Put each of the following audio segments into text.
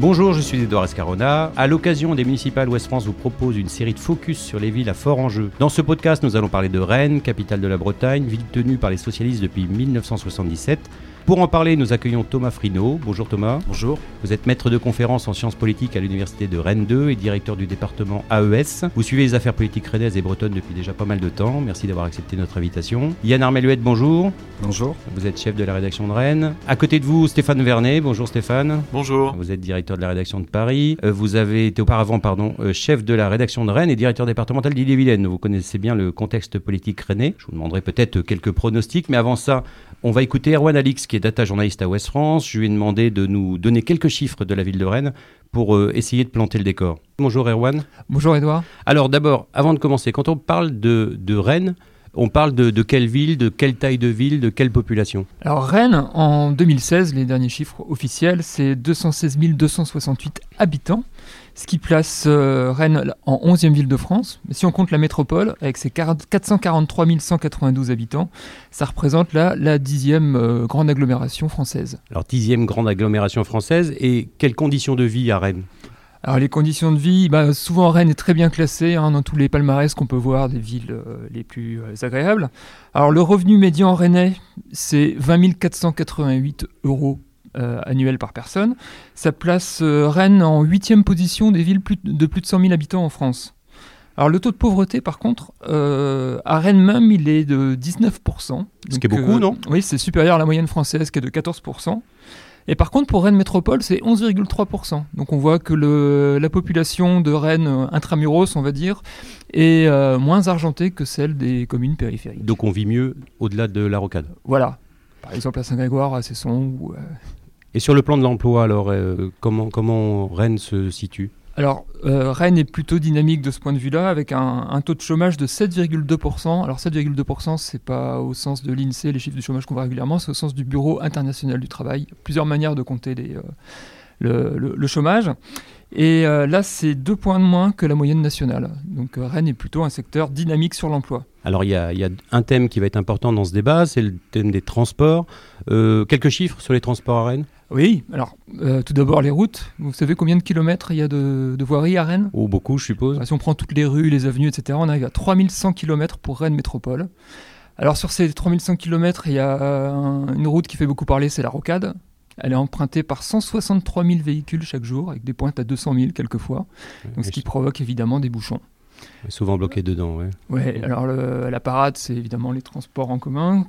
Bonjour, je suis Edouard Escarona. À l'occasion des municipales, Ouest France vous propose une série de focus sur les villes à fort enjeu. Dans ce podcast, nous allons parler de Rennes, capitale de la Bretagne, ville tenue par les socialistes depuis 1977. Pour en parler, nous accueillons Thomas Frino. Bonjour Thomas. Bonjour. Vous êtes maître de conférence en sciences politiques à l'université de Rennes 2 et directeur du département AES. Vous suivez les affaires politiques rennaises et bretonnes depuis déjà pas mal de temps. Merci d'avoir accepté notre invitation. Yann Armeluette, bonjour. Bonjour. Vous êtes chef de la rédaction de Rennes. À côté de vous, Stéphane Vernet. Bonjour Stéphane. Bonjour. Vous êtes directeur de la rédaction de Paris. Euh, vous avez été auparavant pardon, euh, chef de la rédaction de Rennes et directeur départemental d'Ille-et-Vilaine. Vous connaissez bien le contexte politique rennais. Je vous demanderai peut-être quelques pronostics, mais avant ça, on va écouter Erwan Alix, qui est data journaliste à Ouest France. Je lui ai demandé de nous donner quelques chiffres de la ville de Rennes pour euh, essayer de planter le décor. Bonjour Erwan. Bonjour Edouard. Alors d'abord, avant de commencer, quand on parle de, de Rennes, on parle de, de, quelle ville, de quelle taille de ville, de quelle population? Alors Rennes, en 2016, les derniers chiffres officiels, c'est 216 268 habitants, ce qui place euh, Rennes en 11e ville de France. Mais si on compte la métropole, avec ses 443 192 habitants, ça représente là la dixième euh, grande agglomération française. Alors dixième grande agglomération française, et quelles conditions de vie à Rennes? Alors les conditions de vie, bah, souvent Rennes est très bien classée hein, dans tous les palmarès qu'on peut voir des villes euh, les plus euh, agréables. Alors le revenu médian rennais, c'est 20 488 euros euh, annuels par personne. Ça place euh, Rennes en huitième position des villes plus de plus de 100 000 habitants en France. Alors le taux de pauvreté, par contre, euh, à Rennes même, il est de 19%. Donc, Ce qui est beaucoup, non? Oui, c'est supérieur à la moyenne française qui est de 14%. Et par contre, pour Rennes Métropole, c'est 11,3%. Donc on voit que le, la population de Rennes intramuros, on va dire, est euh, moins argentée que celle des communes périphériques. Donc on vit mieux au-delà de la rocade. Voilà. Par exemple à Saint-Grégoire, à Cesson. Ou, euh... Et sur le plan de l'emploi, alors, euh, comment, comment Rennes se situe? Alors, euh, Rennes est plutôt dynamique de ce point de vue-là, avec un, un, taux de chômage de 7,2%. Alors, 7,2%, c'est pas au sens de l'INSEE, les chiffres du chômage qu'on voit régulièrement, c'est au sens du Bureau international du travail. Plusieurs manières de compter les, euh, le, le, le, chômage. Et euh, là, c'est deux points de moins que la moyenne nationale. Donc, Rennes est plutôt un secteur dynamique sur l'emploi. Alors, il y, y, a un thème qui va être important dans ce débat, c'est le thème des transports. Quelques chiffres sur les transports à Rennes? Oui, alors euh, tout d'abord les routes. Vous savez combien de kilomètres il y a de, de voiries à Rennes? Oh, beaucoup, je suppose. Bah, si on prend toutes les rues, les avenues, etc., on arrive à 3100 kilomètres pour Rennes Métropole. Alors sur ces 3100 kilomètres, il y a un, une route qui fait beaucoup parler, c'est la Rocade. Elle est empruntée par 163 000 véhicules chaque jour, avec des pointes à 200 000 quelquefois, donc ce qui provoque évidemment des bouchons. Souvent bloqué dedans, oui. Ouais, alors le, la parade, c'est évidemment les transports en commun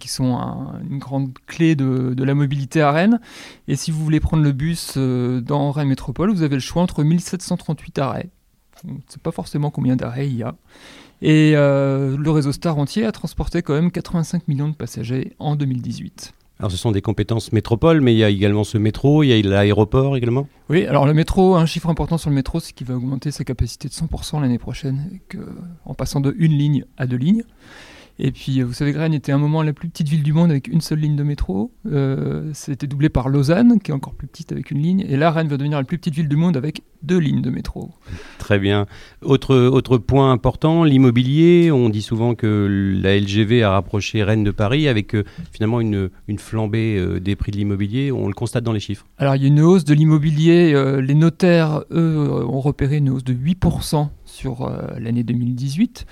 qui sont un, une grande clé de, de, la mobilité à Rennes. Et si vous voulez prendre le bus euh, dans Rennes Métropole, vous avez le choix entre 1738 arrêts. On ne sait pas forcément combien d'arrêts il y a. Et euh, le réseau Star entier a transporté quand même 85 millions de passagers en 2018. Alors ce sont des compétences métropole, mais il y a également ce métro, il y a l'aéroport également Oui, alors le métro, un chiffre important sur le métro, c'est qu'il va augmenter sa capacité de 100% l'année prochaine, en passant de une ligne à deux lignes. Et puis, vous savez, Rennes était un moment la plus petite ville du monde avec une seule ligne de métro. Euh, C'était doublé par Lausanne, qui est encore plus petite avec une ligne. Et là, Rennes va devenir la plus petite ville du monde avec deux lignes de métro. Très bien. Autre, autre point important, l'immobilier. On dit souvent que la LGV a rapproché Rennes de Paris avec euh, finalement une, une flambée euh, des prix de l'immobilier. On le constate dans les chiffres. Alors, il y a une hausse de l'immobilier. Euh, les notaires, eux, ont repéré une hausse de 8% sur euh, l'année 2018.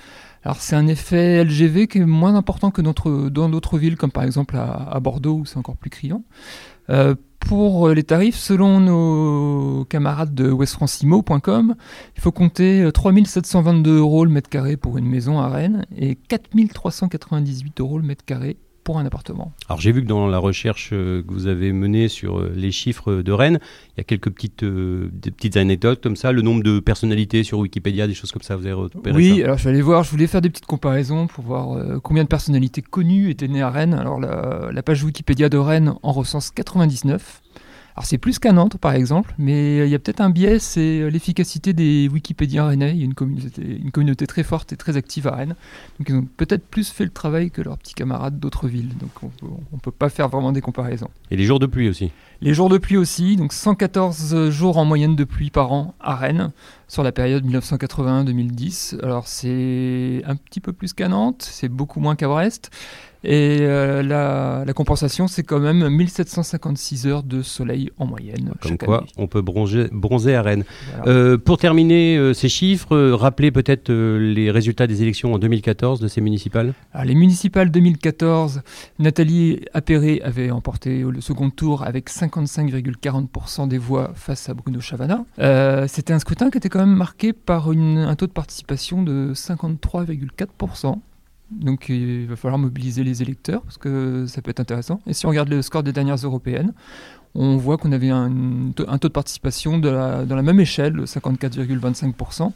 Alors c'est un effet LGV qui est moins important que dans d'autres villes, comme par exemple à, Bordeaux, où c'est encore plus criant. Euh, pour les tarifs, selon nos camarades de westfrancimo.com, il faut compter 3722 euros le mètre carré pour une maison à Rennes et 4398 euros le mètre carré pour un appartement. Alors j'ai vu que dans la recherche que vous avez menée sur les chiffres de Rennes, il y a quelques petites, euh, des petites anecdotes comme ça, le nombre de personnalités sur Wikipédia, des choses comme ça, vous avez repéré Oui, ça alors je vais aller voir, je voulais faire des petites comparaisons pour voir euh, combien de personnalités connues étaient nées à Rennes. Alors la, la page Wikipédia de Rennes en recense 99. Alors c'est plus qu'à Nantes par exemple, mais il y a peut-être un biais, c'est l'efficacité des Wikipédiens rennais. Il y a une communauté, une communauté très forte et très active à Rennes. Donc ils ont peut-être plus fait le travail que leurs petits camarades d'autres villes. Donc on ne peut pas faire vraiment des comparaisons. Et les jours de pluie aussi Les jours de pluie aussi, donc 114 jours en moyenne de pluie par an à Rennes sur la période 1981-2010. Alors c'est un petit peu plus qu'à Nantes, c'est beaucoup moins qu'à Brest. Et euh, la, compensation, c'est quand même 1756 heures de soleil en moyenne. Comme quoi, on peut bronzer, bronzer à Rennes. Euh, pour terminer euh, ces chiffres, rappelez peut-être les résultats des élections en 2014 de ces municipales. les municipales 2014, Nathalie Appéré avait emporté le second tour avec 55,40% des voix face à Bruno Chavana. C'était un scrutin qui était quand même marqué par un taux de participation de 53,4%. Donc il va falloir mobiliser les électeurs parce que ça peut être intéressant. Et si on regarde le score des dernières européennes, on voit qu'on avait un, taux de participation dans la même échelle, 54,25%,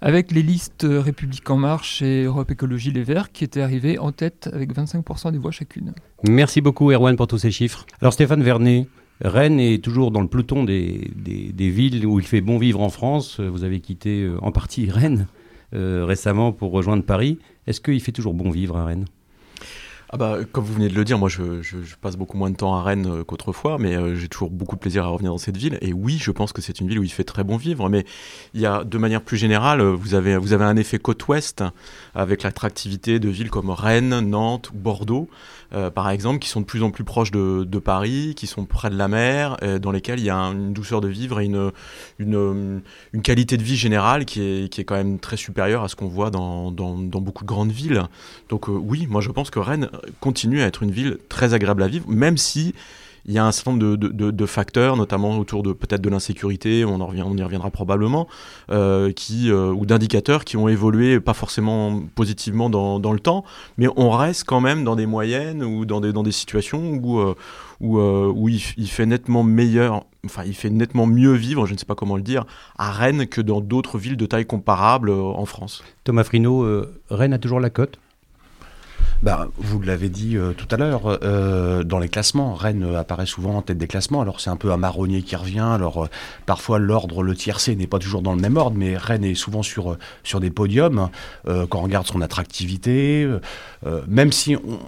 avec les listes République En Marche et Europe Écologie Les Verts qui étaient arrivés en tête avec 25% des voix chacune. Merci beaucoup Erwan pour tous ces chiffres. Alors Stéphane Vernet, Rennes est toujours dans le peloton des, des, villes où il fait bon vivre en France. Vous avez quitté euh, en partie Rennes euh, récemment pour rejoindre Paris. Est-ce qu'il fait toujours bon vivre à Rennes? Ah bah, comme vous venez de le dire, moi je, passe beaucoup moins de temps à Rennes euh, qu'autrefois, mais euh, j'ai toujours beaucoup de plaisir à revenir dans cette ville. Et oui, je pense que c'est une ville où il fait très bon vivre, mais il y a de manière plus générale, vous avez, vous avez un effet côte ouest avec l'attractivité de villes comme Rennes, Nantes ou Bordeaux. Euh, par exemple, qui sont de plus en plus proches de, Paris, qui sont près de la mer, euh, dans lesquels il y a une douceur de vivre et une, une, qualité de vie générale qui est, qui est quand même très supérieure à ce qu'on voit dans, dans, beaucoup de grandes villes. Donc euh, oui, moi je pense que Rennes continue à être une ville très agréable à vivre, même si il y a un certain nombre de, facteurs, notamment autour de peut-être de l'insécurité, on, y reviendra probablement, euh, euh, ou d'indicateurs qui ont évolué pas forcément positivement dans, le temps, mais on reste quand même dans des moyennes ou dans des, situations où, euh, où il, fait nettement meilleur, enfin il fait nettement mieux vivre, je ne sais pas comment le dire, à Rennes que dans d'autres villes de taille comparable en France. Thomas Frino, Rennes a toujours la cote? Bah, vous l'avez dit euh, tout à l'heure, euh, dans les classements, Rennes apparaît souvent en tête des classements. Alors c'est un peu un marronnier qui revient. Alors euh, parfois l'ordre, le tiercé n'est pas toujours dans le même ordre, mais Rennes est souvent sur, sur des podiums quand on regarde son attractivité. même si on,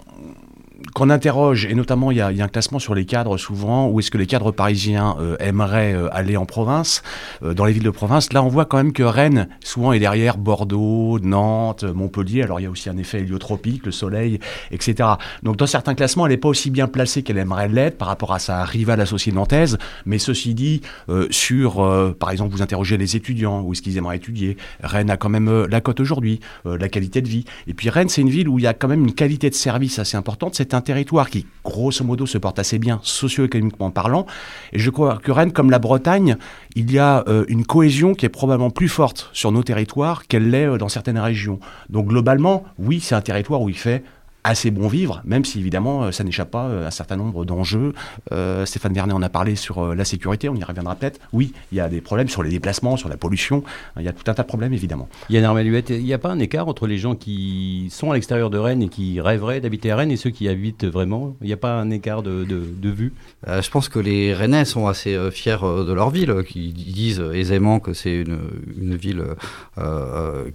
qu'on interroge, et notamment il y, a, un classement sur les cadres souvent, où est-ce que les cadres parisiens euh, aimeraient euh, aller en province, euh, dans les villes de province. Là, on voit quand même que Rennes, souvent, est derrière Bordeaux, Nantes, Montpellier. Alors, il y a aussi un effet héliotropique, le soleil, etc. Donc, dans certains classements, elle n'est pas aussi bien placée qu'elle aimerait l'être par rapport à sa rivale associée nantaise. Mais ceci dit, sur, par exemple, vous interrogez les étudiants, où est-ce qu'ils aimeraient étudier. Rennes a quand même la cote aujourd'hui, la qualité de vie. Et puis, Rennes, c'est une ville où il y a quand même une qualité de service assez importante c'est un territoire qui, grosso modo, se porte assez bien socio-économiquement parlant. Et je crois que Rennes, comme la Bretagne, il y a euh, une cohésion qui est probablement plus forte sur nos territoires qu'elle l'est euh, dans certaines régions. Donc globalement, oui, c'est un territoire où il fait assez bon vivre, même si évidemment euh, ça n'échappe pas euh, à un certain nombre d'enjeux. Euh, Stéphane Vernet en a parlé sur la sécurité, on y reviendra peut-être. Oui, il y a des problèmes sur les déplacements, sur la pollution, il y a tout un tas de problèmes évidemment. Yann Armaluette, il n'y a pas un écart entre les gens qui sont à l'extérieur de Rennes et qui rêveraient d'habiter à Rennes et ceux qui habitent vraiment? Il n'y a pas un écart de, de, vue? Je pense que les Rennais sont assez fiers de leur ville, qui disent aisément que c'est une, une, ville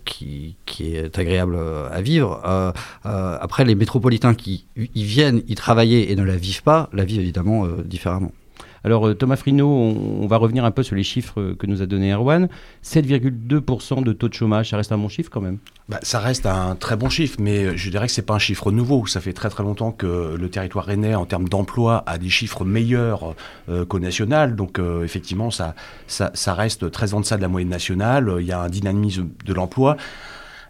qui, qui, est agréable à vivre. après, les métropolitains qui y viennent y travailler et ne la vivent pas, la vivent évidemment euh, différemment. Alors euh, Thomas Frino, on, va revenir un peu sur les chiffres que nous a donné Erwan. 7,2% de taux de chômage, ça reste un bon chiffre quand même? Bah, Ça reste un très bon chiffre, mais je dirais que ce n'est pas un chiffre nouveau. Ça fait très très longtemps que le territoire rennais, en termes d'emploi, a des chiffres meilleurs euh, qu'au national. Donc effectivement, ça, ça, ça, reste très en deçà de la moyenne nationale. Il y a un dynamisme de l'emploi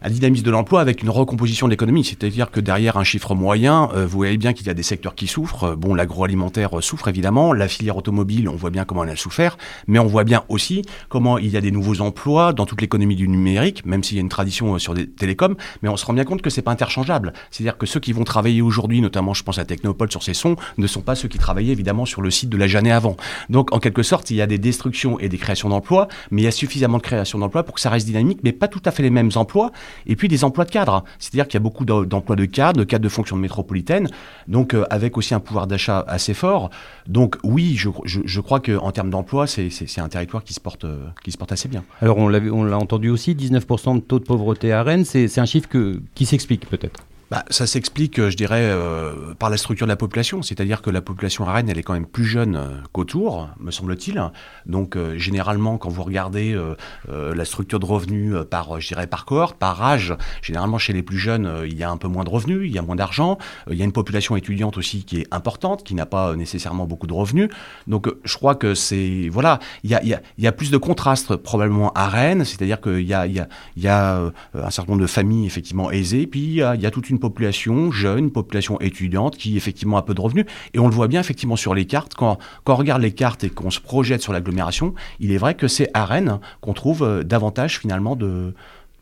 un dynamisme de l'emploi avec une recomposition de l'économie. C'est-à-dire que derrière un chiffre moyen, euh, vous voyez bien qu'il y a des secteurs qui souffrent. Bon, l'agroalimentaire euh, souffre évidemment, la filière automobile, on voit bien comment elle a souffert, mais on voit bien aussi comment il y a des nouveaux emplois dans toute l'économie du numérique, même s'il y a une tradition euh, sur des télécoms, mais on se rend bien compte que c'est pas interchangeable. C'est-à-dire que ceux qui vont travailler aujourd'hui, notamment je pense à Technopole sur ces sons, ne sont pas ceux qui travaillaient évidemment sur le site de la Jeanne avant. Donc en quelque sorte, il y a des destructions et des créations d'emplois, mais il y a suffisamment de créations d'emplois pour que ça reste dynamique, mais pas tout à fait les mêmes emplois et puis des emplois de cadre. C'est-à-dire qu'il y a beaucoup d'emplois de cadre, de cadre de fonction métropolitaine, donc euh, avec aussi un pouvoir d'achat assez fort. Donc oui, je, je, crois qu'en termes d'emploi, c'est un territoire qui se, porte, euh, qui se porte assez bien. Alors on l'a entendu aussi, 19% de taux de pauvreté à Rennes, c'est un chiffre qui s'explique peut-être bah, ça s'explique, euh, je dirais, euh, par la structure de la population. C'est-à-dire que la population à Rennes, elle est quand même plus jeune euh, qu'autour, me semble-t-il. Donc, généralement, quand vous regardez la structure de revenus par, je dirais, par cohorte, par âge, généralement, chez les plus jeunes, il y a un peu moins de revenus, il y a moins d'argent. il y a une population étudiante aussi qui est importante, qui n'a pas nécessairement beaucoup de revenus. Donc, je crois que c'est... Voilà, il y a, y, a, y a, plus de contrastes probablement à Rennes. C'est-à-dire qu'il y a, y, a, un certain nombre de familles, effectivement, aisées. Puis, il y a toute une population jeune, population étudiante qui effectivement a peu de revenus. Et on le voit bien effectivement sur les cartes. Quand, on regarde les cartes et qu'on se projette sur l'agglomération, il est vrai que c'est à Rennes qu'on trouve euh, davantage finalement de,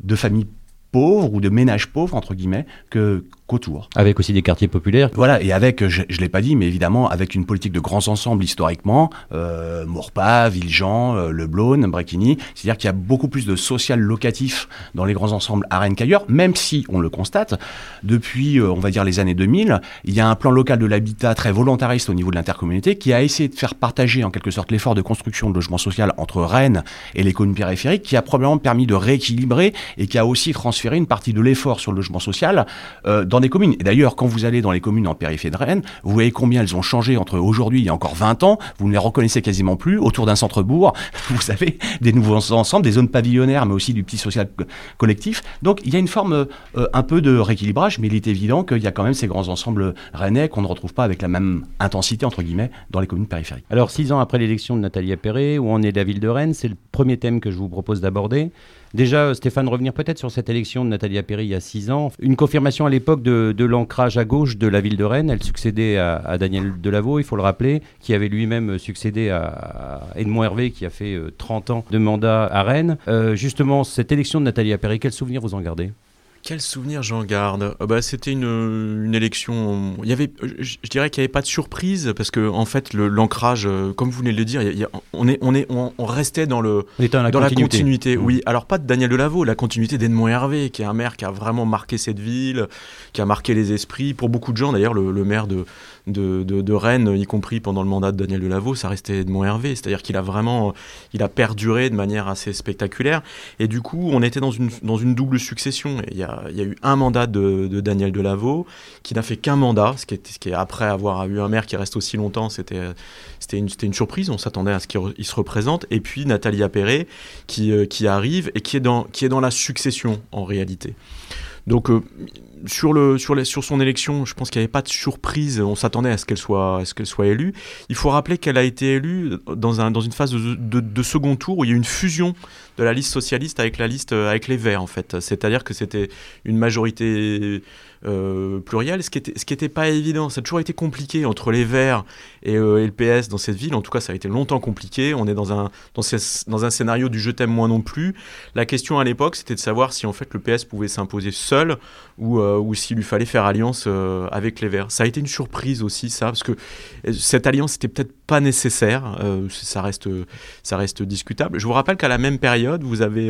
de familles pauvres ou de ménages pauvres, entre guillemets, que, qu'autour. Avec aussi des quartiers populaires. Voilà, et avec, je ne l'ai pas dit, mais évidemment, avec une politique de grands ensembles historiquement, euh, Maurepas, Villejean, euh, Le Blône, Bréquigny, c'est-à-dire qu'il y a beaucoup plus de social locatif dans les grands ensembles à Rennes qu'ailleurs, même si, on le constate, depuis, euh, on va dire, les années 2000, il y a un plan local de l'habitat très volontariste au niveau de l'intercommunauté qui a essayé de faire partager en quelque sorte l'effort de construction de logement social entre Rennes et les communes périphériques, qui a probablement permis de rééquilibrer et qui a aussi transféré une partie de l'effort sur le logement social euh, dans des communes. Et d'ailleurs, quand vous allez dans les communes en périphérie de Rennes, vous voyez combien elles ont changé entre aujourd'hui et encore 20 ans. Vous ne les reconnaissez quasiment plus. Autour d'un centre-bourg, vous avez des nouveaux ensembles, des zones pavillonnaires, mais aussi du petit social collectif. Donc il y a une forme euh, un peu de rééquilibrage, mais il est évident qu'il y a quand même ces grands ensembles rennais qu'on ne retrouve pas avec la même intensité, entre guillemets, dans les communes périphériques. Alors, six ans après l'élection de Nathalie Appéré, où en est la ville de Rennes, c'est le premier thème que je vous propose d'aborder. Déjà, euh, Stéphane, revenir peut-être sur cette élection de Nathalie Appéry il y a six ans. Une confirmation à l'époque de, l'ancrage à gauche de la ville de Rennes. Elle succédait à, Daniel Delaveau, il faut le rappeler, qui avait lui-même succédé à, Edmond Hervé, qui a fait 30 euh, ans de mandat à Rennes. Euh, justement, cette élection de Nathalie Appéry, quel souvenir vous en gardez? Quel souvenir j'en garde euh, bah, C'était une, une, élection. Il y avait, je, dirais qu'il n'y avait pas de surprise parce que en fait l'ancrage, euh, comme vous venez de le dire, on, est, on, est, on, restait dans, le, dans, la, continuité. Mmh. Oui, alors pas de Daniel Delaveau, la continuité d'Edmond Hervé, qui est un maire qui a vraiment marqué cette ville, qui a marqué les esprits. Pour beaucoup de gens, d'ailleurs, le, le, maire de, de, de, Rennes, y compris pendant le mandat de Daniel Delaveau, ça restait Edmond Hervé. C'est-à-dire qu'il a vraiment, il a perduré de manière assez spectaculaire. Et du coup, on était dans une, dans une double succession. Il y a, y a eu un mandat de, de Daniel Delaveau qui n'a fait qu'un mandat, ce qui, est, ce qui est après avoir eu un maire qui reste aussi longtemps, c'était c'était une, une, surprise. On s'attendait à ce qu'il se représente. Et puis Nathalie Appéré qui, euh, qui arrive et qui est, dans, qui est dans la succession en réalité. Donc euh, sur, le, sur, les, sur son élection, je pense qu'il n'y avait pas de surprise. On s'attendait à ce qu'elle soit, qu'elle soit élue. Il faut rappeler qu'elle a été élue dans, un, dans une phase de, de, second tour où il y a eu une fusion de la liste socialiste avec la liste avec les Verts en fait. C'est-à-dire que c'était une majorité euh, plurielle, ce qui était pas évident. Ça a toujours été compliqué entre les Verts et, euh, le PS dans cette ville. En tout cas, ça a été longtemps compliqué. On est dans un dans, dans un scénario du je t'aime moi non plus. La question à l'époque, c'était de savoir si en fait le PS pouvait s'imposer seul ou euh, ou s'il lui fallait faire alliance euh, avec les Verts. Ça a été une surprise aussi ça parce que cette alliance était peut-être pas nécessaire. ça reste ça reste discutable. Je vous rappelle qu'à la même période, vous avez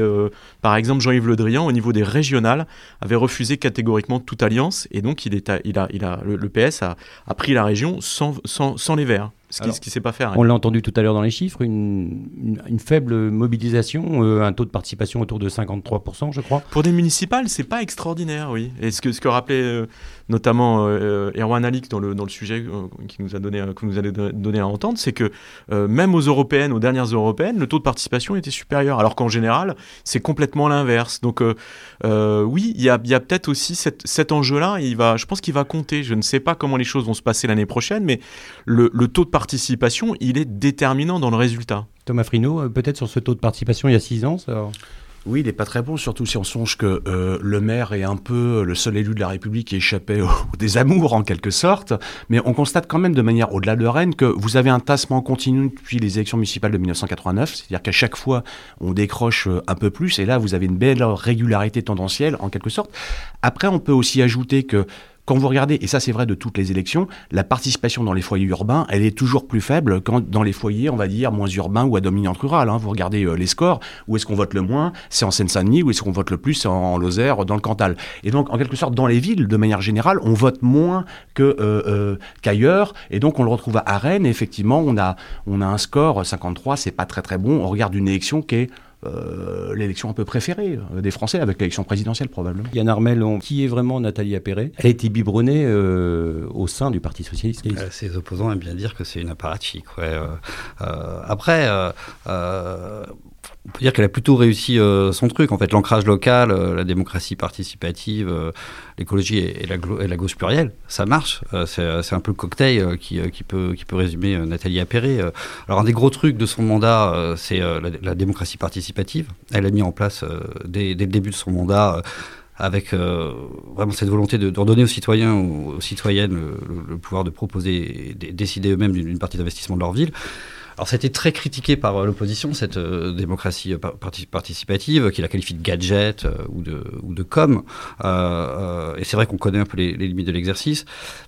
par exemple Jean-Yves Le Drian au niveau des régionales avait refusé catégoriquement toute alliance et donc il a, il a, le, PS a, a, pris la région sans, sans, sans les Verts ce qui ne sait pas faire. On l'a entendu tout à l'heure dans les chiffres, une, une, faible mobilisation, euh, un taux de participation autour de 53%, je crois. Pour des municipales, c'est pas extraordinaire, oui. Et ce que, ce que rappelait euh, notamment euh, Erwan Alix dans le, dans le sujet qui nous a donné, que nous a donné à entendre, c'est que même aux européennes, aux dernières européennes, le taux de participation était supérieur, alors qu'en général, c'est complètement l'inverse. Donc oui, il y a, y a peut-être aussi cet, cet enjeu-là, je pense qu'il va compter. Je ne sais pas comment les choses vont se passer l'année prochaine, mais le, le taux de participation il est déterminant dans le résultat. Thomas Frino, euh, peut-être sur ce taux de participation il y a six ans. Oui, il n'est pas très bon, surtout si on songe que euh, le maire est un peu le seul élu de la République qui échappait au, des amours en quelque sorte. Mais on constate quand même de manière au-delà de Rennes que vous avez un tassement continu depuis les élections municipales de 1989. C'est-à-dire qu'à chaque fois, on décroche euh, un peu plus. Et là, vous avez une belle régularité tendancielle en quelque sorte. Après, on peut aussi ajouter que quand vous regardez, et ça c'est vrai de toutes les élections, la participation dans les foyers urbains, elle est toujours plus faible quand dans les foyers, on va dire, moins urbains ou à dominante rurale. Hein. Vous regardez euh, les scores, où est-ce qu'on vote le moins C'est en Seine-Saint-Denis, où est-ce qu'on vote le plus en, en, Lozère, dans le Cantal. Et donc, en quelque sorte, dans les villes, de manière générale, on vote moins que, euh, euh, qu'ailleurs, et donc on le retrouve à Rennes, effectivement, on a, on a un score 53, c'est pas très très bon, on regarde une élection qui est l'élection un peu préférée des Français, avec l'élection présidentielle probablement. Yann Armel, qui est vraiment Nathalie Appéré Elle a été biberonnée au sein du Parti Socialiste. ses opposants aiment bien dire que c'est une apparatchik. Ouais. après, on peut dire qu'elle a plutôt réussi euh, son truc. En fait, l'ancrage local, euh, la démocratie participative, euh, l'écologie et, la, gauche plurielle, ça marche. c'est un peu le cocktail qui, peut, résumer Nathalie Appéré. alors, un des gros trucs de son mandat, c'est la, démocratie participative. Elle a mis en place dès, le début de son mandat avec vraiment cette volonté de, redonner aux citoyens ou aux citoyennes le, pouvoir de proposer et décider eux-mêmes d'une partie d'investissement de leur ville. Alors, ça a été très critiqué par euh, l'opposition, cette euh, démocratie euh, participative, qui la qualifie de gadget ou, de, com. et c'est vrai qu'on connaît un peu les, limites de l'exercice.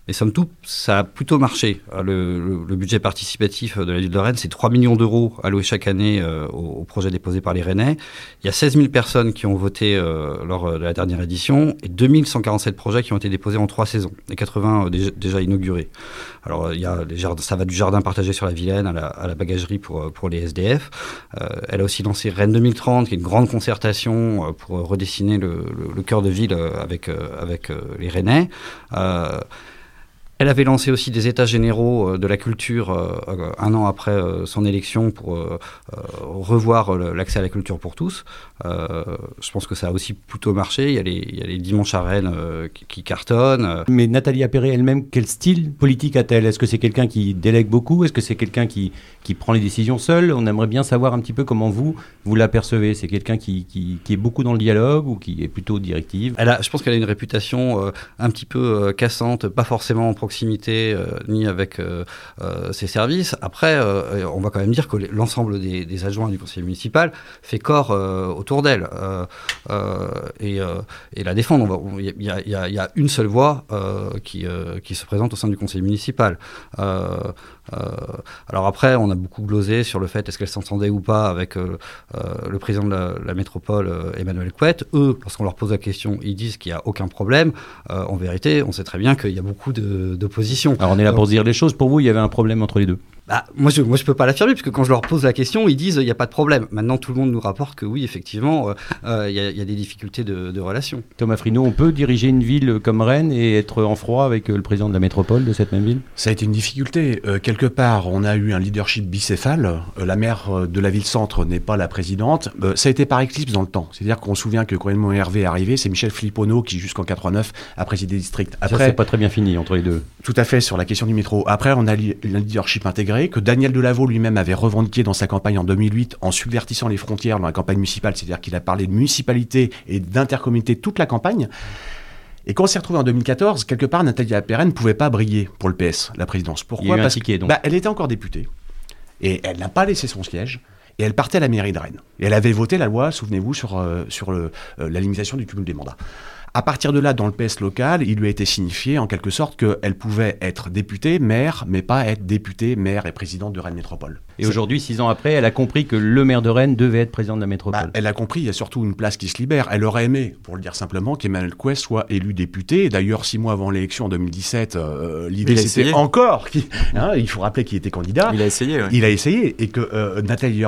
Mais somme toute, ça a plutôt marché. Le, budget participatif de la ville de Rennes, c'est 3 millions d'euros alloués chaque année au, projet déposé par les Rennais. Il y a 16 000 personnes qui ont voté lors de la dernière édition et 2147 projets qui ont été déposés en trois saisons et 80 déjà, inaugurés. Alors, il y a ça va du jardin partagé sur la Vilaine à la, à la euh, pour les SDF. Euh, elle a aussi lancé Rennes 2030, qui est une grande concertation euh, pour redessiner le, le, cœur de ville avec, avec les Rennais. Elle avait lancé aussi des états généraux de la culture un an après son élection pour revoir l'accès à la culture pour tous. je pense que ça a aussi plutôt marché. Il y a les, il y a les dimanches à Rennes qui, cartonnent. Mais Nathalie Appéré elle-même, quel style politique a-t-elle? Est-ce que c'est quelqu'un qui délègue beaucoup? Est-ce que c'est quelqu'un qui, qui prend les décisions seul? On aimerait bien savoir un petit peu comment vous, vous l'apercevez. C'est quelqu'un qui, qui, est beaucoup dans le dialogue ou qui est plutôt directive? Elle a, Je pense qu'elle a une réputation euh, un petit peu euh, cassante, pas forcément en proximité euh, ni avec ses services. Après, on va quand même dire que l'ensemble des, adjoints du conseil municipal fait corps autour d'elle et, la défendre. Il y, a une seule voix qui, se présente au sein du conseil municipal. alors après, on a beaucoup glosé sur le fait est-ce qu'elle s'entendait ou pas avec euh, euh, le président de la, métropole, euh, Emmanuel Couette. Eux, lorsqu'on leur pose la question, ils disent qu'il n'y a aucun problème. en vérité, on sait très bien qu'il y a beaucoup d'opposition. Alors on est là pour dire les choses. Pour vous, il y avait un problème entre les deux bah, moi, je ne moi, je peux pas l'affirmer, puisque quand je leur pose la question, ils disent il n'y a pas de problème. Maintenant, tout le monde nous rapporte que oui, effectivement, euh, euh, il y, a des difficultés de, de relation. Thomas Frino, on peut diriger une ville comme Rennes et être en froid avec euh, le président de la métropole de cette même ville? Ça a été une difficulté. quelque part, on a eu un leadership bicéphale. la maire de la ville-centre n'est pas la présidente. ça a été par éclipse dans le temps. C'est-à-dire qu'on se souvient que quand Edmond Hervé est arrivé, c'est Michel Filippono qui, jusqu'en 89, a présidé le district. Après, ça, c'est pas très bien fini entre les deux. Tout à fait, sur la question du métro. Après, on a un leadership intégré que Daniel Delavaux lui-même avait revendiqué dans sa campagne en 2008 en subvertissant les frontières dans la campagne municipale, c'est-à-dire qu'il a parlé de municipalité et d'intercommunauté toute la campagne. Et quand on s'est retrouvé en 2014, quelque part, Nathalie Appéré ne pouvait pas briller pour le PS, la présidence. Pourquoi? Parce bah, elle était encore députée. Et elle n'a pas laissé son siège. Et elle partait à la mairie de Rennes. Et elle avait voté la loi, souvenez-vous, sur, euh, sur euh, la limitation du cumul des mandats. À partir de là, dans le PS local, il lui a été signifié en quelque sorte qu'elle pouvait être députée, maire, mais pas être députée, maire et présidente de Rennes Métropole. Et aujourd'hui, six ans après, elle a compris que le maire de Rennes devait être président de la métropole. Bah, elle a compris, il y a surtout une place qui se libère. Elle aurait aimé, pour le dire simplement, qu'Emmanuel Couet soit élu député. D'ailleurs, six mois avant l'élection en 2017, euh, l'idée c'était encore. Hein, il faut rappeler qu'il était candidat. Il a essayé. Il a essayé. Et que euh, Nathalie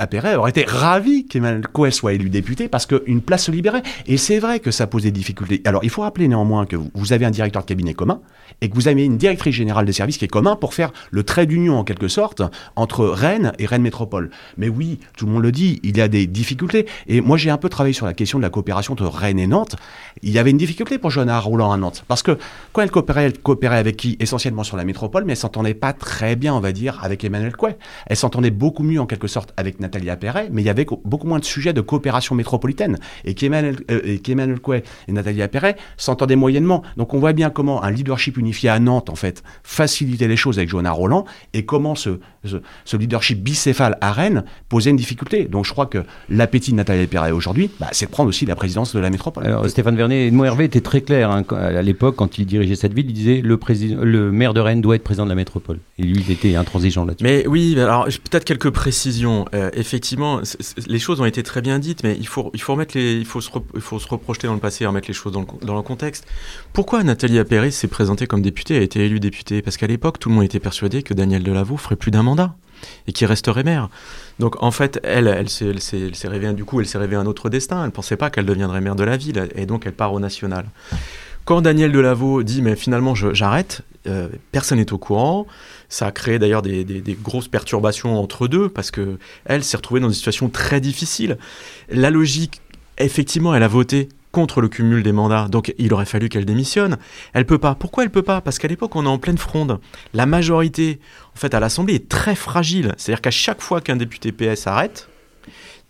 Appéré aurait été ravi qu'Emmanuel Coel soit élu député parce qu'une place se libérait. Et c'est vrai que ça pose des difficultés. Alors, il faut rappeler néanmoins que vous avez un directeur de cabinet commun et que vous avez une directrice générale des services qui est commun pour faire le trait d'union en quelque sorte entre Rennes et Rennes Métropole. Mais oui, tout le monde le dit, il y a des difficultés. Et moi, j'ai un peu travaillé sur la question de la coopération entre Rennes et Nantes. Il y avait une difficulté pour Johanna Roulant à Nantes. Parce que quand elle coopérait, elle coopérait avec qui? Essentiellement sur la métropole, mais elle s'entendait pas très bien, on va dire, avec Emmanuel Couet. Elle s'entendait beaucoup mieux en quelque sorte avec Nathalie Appéré, mais il y avait beaucoup moins de sujets de coopération métropolitaine. Et qu'Emmanuel euh, et Nathalie Appéré s'entendaient moyennement. Donc on voit bien comment un leadership unifié à Nantes, en fait, facilitait les choses avec Johanna Roland, et comment ce, ce, leadership bicéphale à Rennes posait une difficulté. Donc je crois que l'appétit de Nathalie Appéré aujourd'hui, bah, c'est de prendre aussi la présidence de la métropole. Alors Stéphane Vernet, Edmond Hervé était très clair hein, à l'époque, quand il dirigeait cette ville, il disait le, président, le maire de Rennes doit être président de la métropole. Et lui, il était intransigeant là-dessus. Mais oui, alors peut-être quelques précisions. Euh, effectivement, les choses ont été très bien dites, mais il faut, il faut, remettre les, il faut, se, il faut se reprojeter dans le passé et remettre les choses dans le, dans le contexte. Pourquoi Nathalie Appéry s'est présentée comme députée, a été élue députée? Parce qu'à l'époque, tout le monde était persuadé que Daniel Delaveau ferait plus d'un mandat. Et qui resterait maire. Donc en fait, elle, elle s'est, rêvée, du coup, elle s'est rêvée un autre destin. Elle ne pensait pas qu'elle deviendrait maire de la ville, et donc elle part au national. Quand Daniel Delaveau dit mais finalement j'arrête, euh, personne n'est au courant. Ça a créé d'ailleurs des, grosses perturbations entre deux parce que elle s'est retrouvée dans une situation très difficile. La logique, effectivement, elle a voté contre le cumul des mandats, donc il aurait fallu qu'elle démissionne. Elle peut pas. Pourquoi elle peut pas? Parce qu'à l'époque, on est en pleine fronde. La majorité, en fait, à l'Assemblée est très fragile. C'est-à-dire qu'à chaque fois qu'un député PS arrête,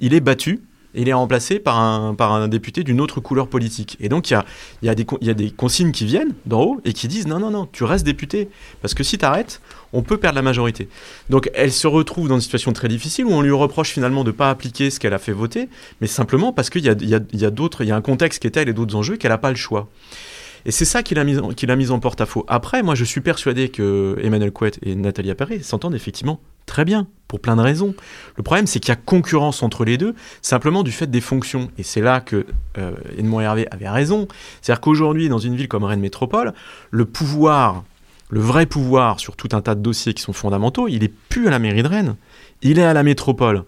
il est battu il est remplacé par un, par un député d'une autre couleur politique. Et donc, il y a, y, a des, y a des consignes qui viennent d'en haut et qui disent non, non, non, tu restes député. Parce que si tu arrêtes, on peut perdre la majorité. Donc, elle se retrouve dans une situation très difficile où on lui reproche finalement de ne pas appliquer ce qu'elle a fait voter, mais simplement parce qu'il y a, y a, y a d'autres, il y a un contexte qui est tel et d'autres enjeux qu'elle n'a pas le choix. Et c'est ça qui l'a mis, mis, en porte-à-faux. Après, moi, je suis persuadé que Emmanuel Couette et Nathalie Appéré s'entendent effectivement très bien, pour plein de raisons. Le problème, c'est qu'il y a concurrence entre les deux, simplement du fait des fonctions. Et c'est là que euh, Edmond Hervé avait raison. C'est-à-dire qu'aujourd'hui, dans une ville comme Rennes Métropole, le pouvoir, le vrai pouvoir sur tout un tas de dossiers qui sont fondamentaux, il est plus à la mairie de Rennes, il est à la métropole.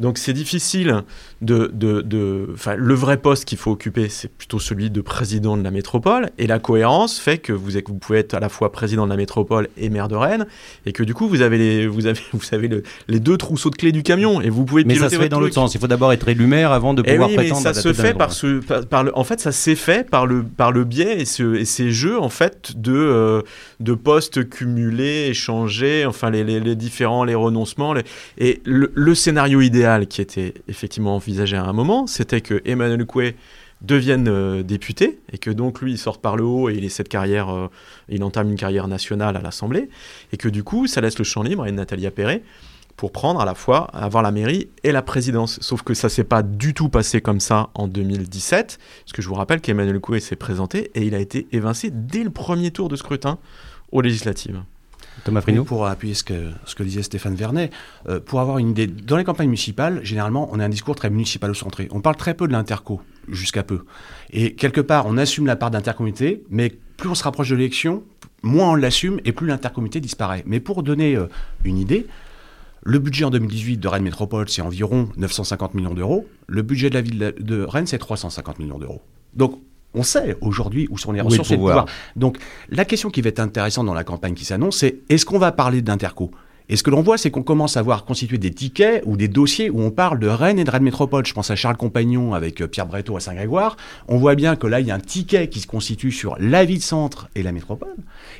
Donc c'est difficile de... de, de le vrai poste qu'il faut occuper, c'est plutôt celui de président de la métropole. Et la cohérence fait que vous, êtes, vous pouvez être à la fois président de la métropole et maire de Rennes. Et que du coup, vous avez les, vous avez, vous savez les deux trousseaux de clés du camion. Et vous pouvez Mais ça se fait dans l'autre sens. Il faut d'abord être élu maire avant de eh pouvoir oui, prétendre mais ça se fait par, ce, par, le, en fait, ça s'est fait par le, par le biais et, ce, et ces jeux en fait de, euh, de postes cumulés, échangés, enfin les, les, les différents, les renoncements. Et le, le scénario idéal qui était effectivement envisagé à un moment, c'était que Emmanuel Coué devienne euh, député et que donc lui il sorte par le haut et il carrière, euh, il entame une carrière nationale à l'Assemblée et que du coup ça laisse le champ libre à Nathalie Appéré pour prendre à la fois avoir la mairie et la présidence. Sauf que ça s'est pas du tout passé comme ça en 2017, parce que je vous rappelle qu'Emmanuel Coué s'est présenté et il a été évincé dès le premier tour de scrutin aux législatives. Pour appuyer ce que, disait Stéphane Vernet, euh, pour avoir une idée, dans les campagnes municipales, généralement, on a un discours très municipalo-centré. On parle très peu de l'interco, jusqu'à peu. Et quelque part, on assume la part d'intercommunauté, mais plus on se rapproche de l'élection, moins on l'assume et plus l'intercommunauté disparaît. Mais pour donner euh, une idée, le budget en 2018 de Rennes Métropole, c'est environ 950 millions d'euros. Le budget de la ville de Rennes, c'est 350 millions d'euros. Donc, on sait aujourd'hui où sont les ressources et le pouvoir. Donc la question qui va être intéressante dans la campagne qui s'annonce, c'est est-ce qu'on va parler d'interco? Et ce que l'on voit, c'est qu'on commence à voir constituer des tickets ou des dossiers où on parle de Rennes et de Rennes Métropole. Je pense à Charles Compagnon avec euh, Pierre Breteau à Saint-Grégoire. On voit bien que là, il y a un ticket qui se constitue sur la ville-centre et la métropole.